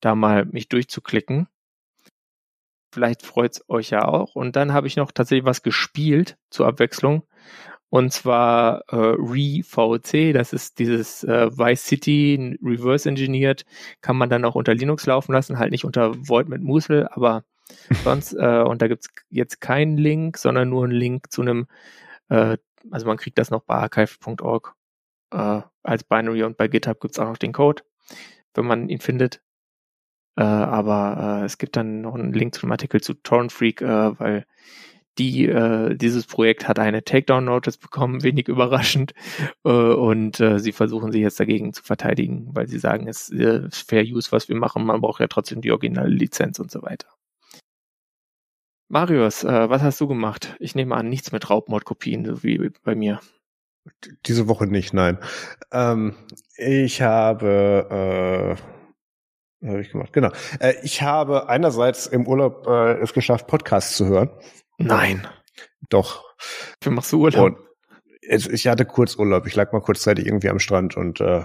da mal mich durchzuklicken. Vielleicht freut's euch ja auch. Und dann habe ich noch tatsächlich was gespielt zur Abwechslung. Und zwar äh, ReVC, das ist dieses äh, Vice City reverse engineert, kann man dann auch unter Linux laufen lassen, halt nicht unter Void mit Musel, aber sonst, äh, und da gibt's jetzt keinen Link, sondern nur einen Link zu einem, äh, also man kriegt das noch bei archive.org äh, als Binary und bei GitHub gibt's auch noch den Code, wenn man ihn findet. Äh, aber äh, es gibt dann noch einen Link zu einem Artikel zu Torrent Freak, äh, weil die, äh, dieses Projekt hat eine Takedown-Notice bekommen, wenig überraschend. Äh, und äh, sie versuchen sich jetzt dagegen zu verteidigen, weil sie sagen, es äh, ist Fair Use, was wir machen, man braucht ja trotzdem die originale Lizenz und so weiter. Marius, äh, was hast du gemacht? Ich nehme an, nichts mit Raubmordkopien, so wie bei mir. Diese Woche nicht, nein. Ähm, ich habe äh, habe ich gemacht, genau. Äh, ich habe einerseits im Urlaub äh, es geschafft, Podcasts zu hören. Nein. Doch. Wie machst du Urlaub? Und ich hatte kurz Urlaub. Ich lag mal kurzzeitig irgendwie am Strand und äh,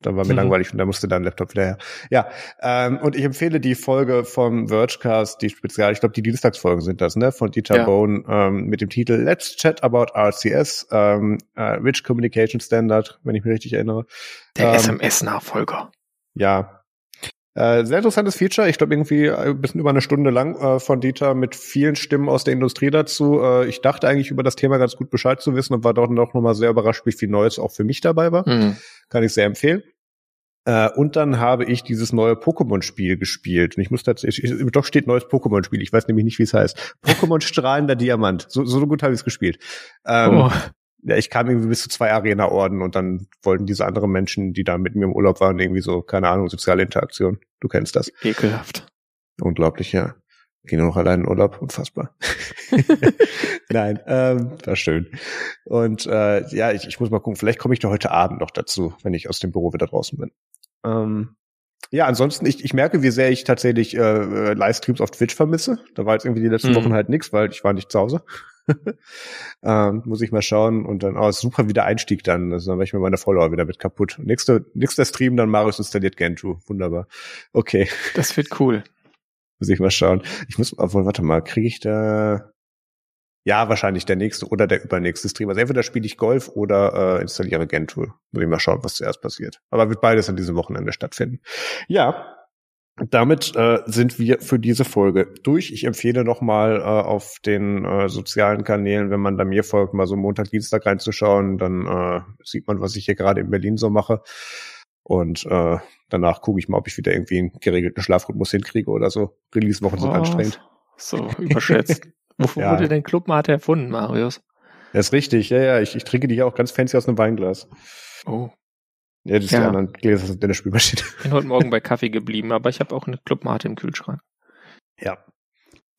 da war mir mhm. langweilig und da musste dann Laptop wieder her. Ja, ähm, und ich empfehle die Folge vom Vergecast, die Spezial, ich glaube, die Dienstagsfolgen sind das, ne, von Dieter ja. Bone ähm, mit dem Titel Let's Chat About RCS, ähm, äh, Rich Communication Standard, wenn ich mich richtig erinnere. Der ähm, SMS-Nachfolger. Ja, äh, sehr interessantes Feature. Ich glaube irgendwie ein bisschen über eine Stunde lang äh, von Dieter mit vielen Stimmen aus der Industrie dazu. Äh, ich dachte eigentlich über das Thema ganz gut Bescheid zu wissen und war doch noch mal sehr überrascht, wie viel Neues auch für mich dabei war. Mhm. Kann ich sehr empfehlen. Äh, und dann habe ich dieses neue Pokémon-Spiel gespielt. Und ich muss tatsächlich, doch steht neues Pokémon-Spiel. Ich weiß nämlich nicht, wie es heißt. Pokémon strahlender Diamant. So, so gut habe ich es gespielt. Ähm, oh ja, ich kam irgendwie bis zu zwei Arena-Orden und dann wollten diese anderen Menschen, die da mit mir im Urlaub waren, irgendwie so, keine Ahnung, soziale Interaktion. Du kennst das. Ekelhaft. Unglaublich, ja. Gehen nur noch allein in Urlaub, unfassbar. Nein, ähm, war schön. Und äh, ja, ich, ich muss mal gucken, vielleicht komme ich da heute Abend noch dazu, wenn ich aus dem Büro wieder draußen bin. Ähm, ja, ansonsten, ich, ich merke, wie sehr ich tatsächlich äh, äh Livestreams auf Twitch vermisse. Da war jetzt irgendwie die letzten mhm. Wochen halt nix, weil ich war nicht zu Hause. ähm, muss ich mal schauen und dann, oh, super wieder Einstieg dann. Also dann war ich mir meine Follower wieder mit kaputt. Nächste, nächster Stream, dann Marius installiert Gentoo. Wunderbar. Okay. Das wird cool. muss ich mal schauen. Ich muss, obwohl, warte mal, kriege ich da, ja, wahrscheinlich der nächste oder der übernächste Stream. Also entweder spiele ich Golf oder äh, installiere Gentoo. Muss ich mal schauen, was zuerst passiert. Aber wird beides an diesem Wochenende stattfinden. Ja, damit äh, sind wir für diese Folge durch. Ich empfehle nochmal äh, auf den äh, sozialen Kanälen, wenn man da mir folgt, mal so Montag, Dienstag reinzuschauen, dann äh, sieht man, was ich hier gerade in Berlin so mache. Und äh, danach gucke ich mal, ob ich wieder irgendwie einen geregelten Schlafrhythmus hinkriege oder so. Release-Wochen sind oh, anstrengend. So, überschätzt. Wofür ja. wurde denn Clubmate erfunden, Marius? Das ist richtig, ja, ja. Ich, ich trinke die auch ganz fancy aus einem Weinglas. Oh. Ja, das ist ja. die anderen Gläser sind in der Spülmaschine. Ich bin heute Morgen bei Kaffee geblieben, aber ich habe auch eine Clubmate im Kühlschrank. Ja.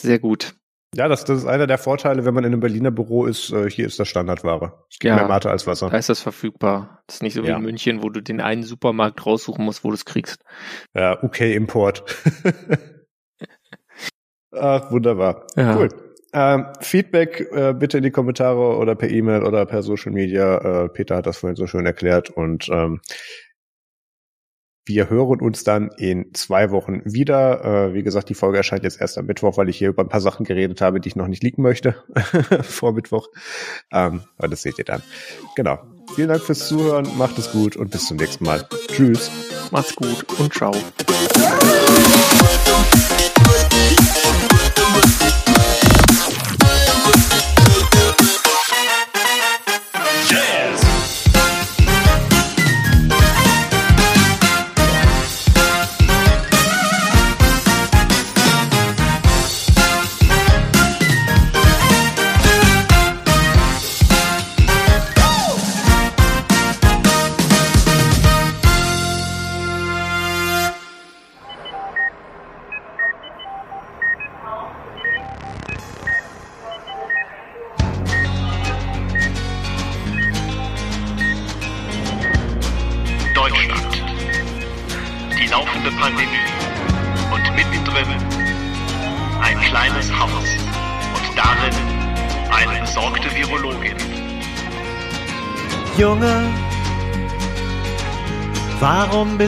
Sehr gut. Ja, das, das ist einer der Vorteile, wenn man in einem Berliner Büro ist. Äh, hier ist das Standardware. Es gibt ja, mehr Mate als Wasser. Da ist das verfügbar. Das ist nicht so wie ja. in München, wo du den einen Supermarkt raussuchen musst, wo du es kriegst. Ja, okay, Import. Ach, wunderbar. Ja. Cool. Ähm, Feedback äh, bitte in die Kommentare oder per E-Mail oder per Social Media. Äh, Peter hat das vorhin so schön erklärt und ähm, wir hören uns dann in zwei Wochen wieder. Äh, wie gesagt, die Folge erscheint jetzt erst am Mittwoch, weil ich hier über ein paar Sachen geredet habe, die ich noch nicht liegen möchte vor Mittwoch. Ähm, aber das seht ihr dann. Genau. Vielen Dank fürs Zuhören, macht es gut und bis zum nächsten Mal. Tschüss. Macht's gut und ciao.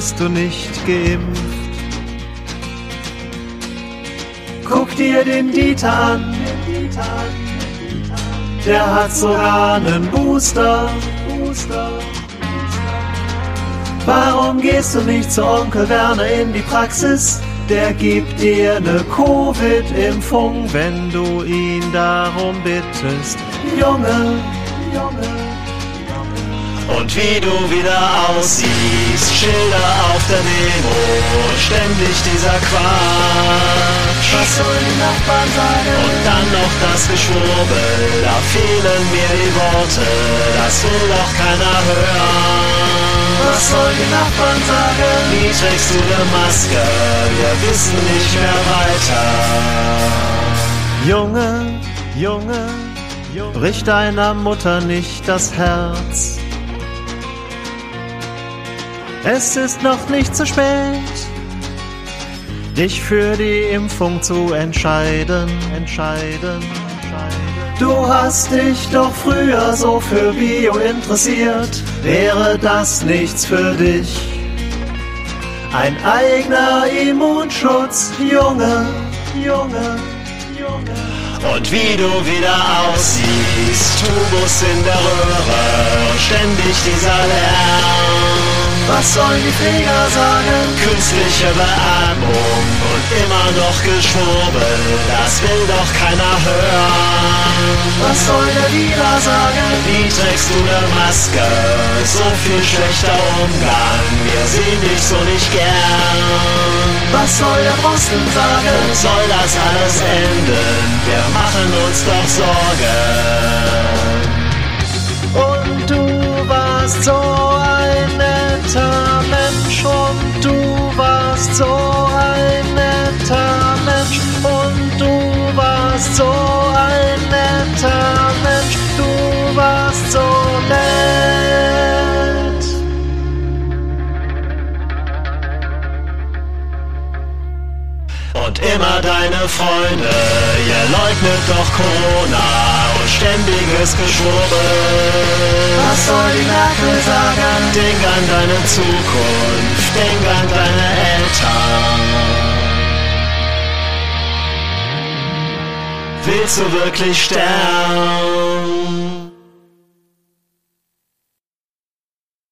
Bist du nicht geimpft? Guck dir den Dieter an, der hat sogar einen Booster. Warum gehst du nicht zu Onkel Werner in die Praxis? Der gibt dir ne Covid-Impfung, wenn du ihn darum bittest. Junge, Junge. Und wie du wieder aussiehst, Schilder auf der Demo, ständig dieser Quatsch. Was sollen die Nachbarn sagen? Und dann noch das Geschwurbel, da fehlen mir die Worte, das will doch keiner hören. Was sollen die Nachbarn sagen? Wie trägst du eine Maske? Wir wissen nicht mehr weiter. Junge, Junge, brich deiner Mutter nicht das Herz. Es ist noch nicht zu spät, dich für die Impfung zu entscheiden, entscheiden, entscheiden. Du hast dich doch früher so für Bio interessiert, wäre das nichts für dich? Ein eigener Immunschutz, Junge, Junge, Junge. Und wie du wieder aussiehst, Tubus in der Röhre ständig dieser Lärm. Was sollen die Pfleger sagen? Künstliche Beatmung und immer noch Geschwurbel, das will doch keiner hören. Was soll der Dealer sagen? Wie trägst du eine Maske? So viel schlechter Umgang, wir sehen dich so nicht gern. Was soll der Posten sagen? Und soll das alles enden? Wir machen uns doch Sorgen. Und du warst so so ein netter Mensch und du warst so ein netter Mensch, du warst so nett. Und immer deine Freunde, ihr leugnet doch Corona und ständiges Geschwurbel. Was soll die Merkel sagen? Denk an deine Zukunft, denk an deine Eltern. Willst du wirklich sterben?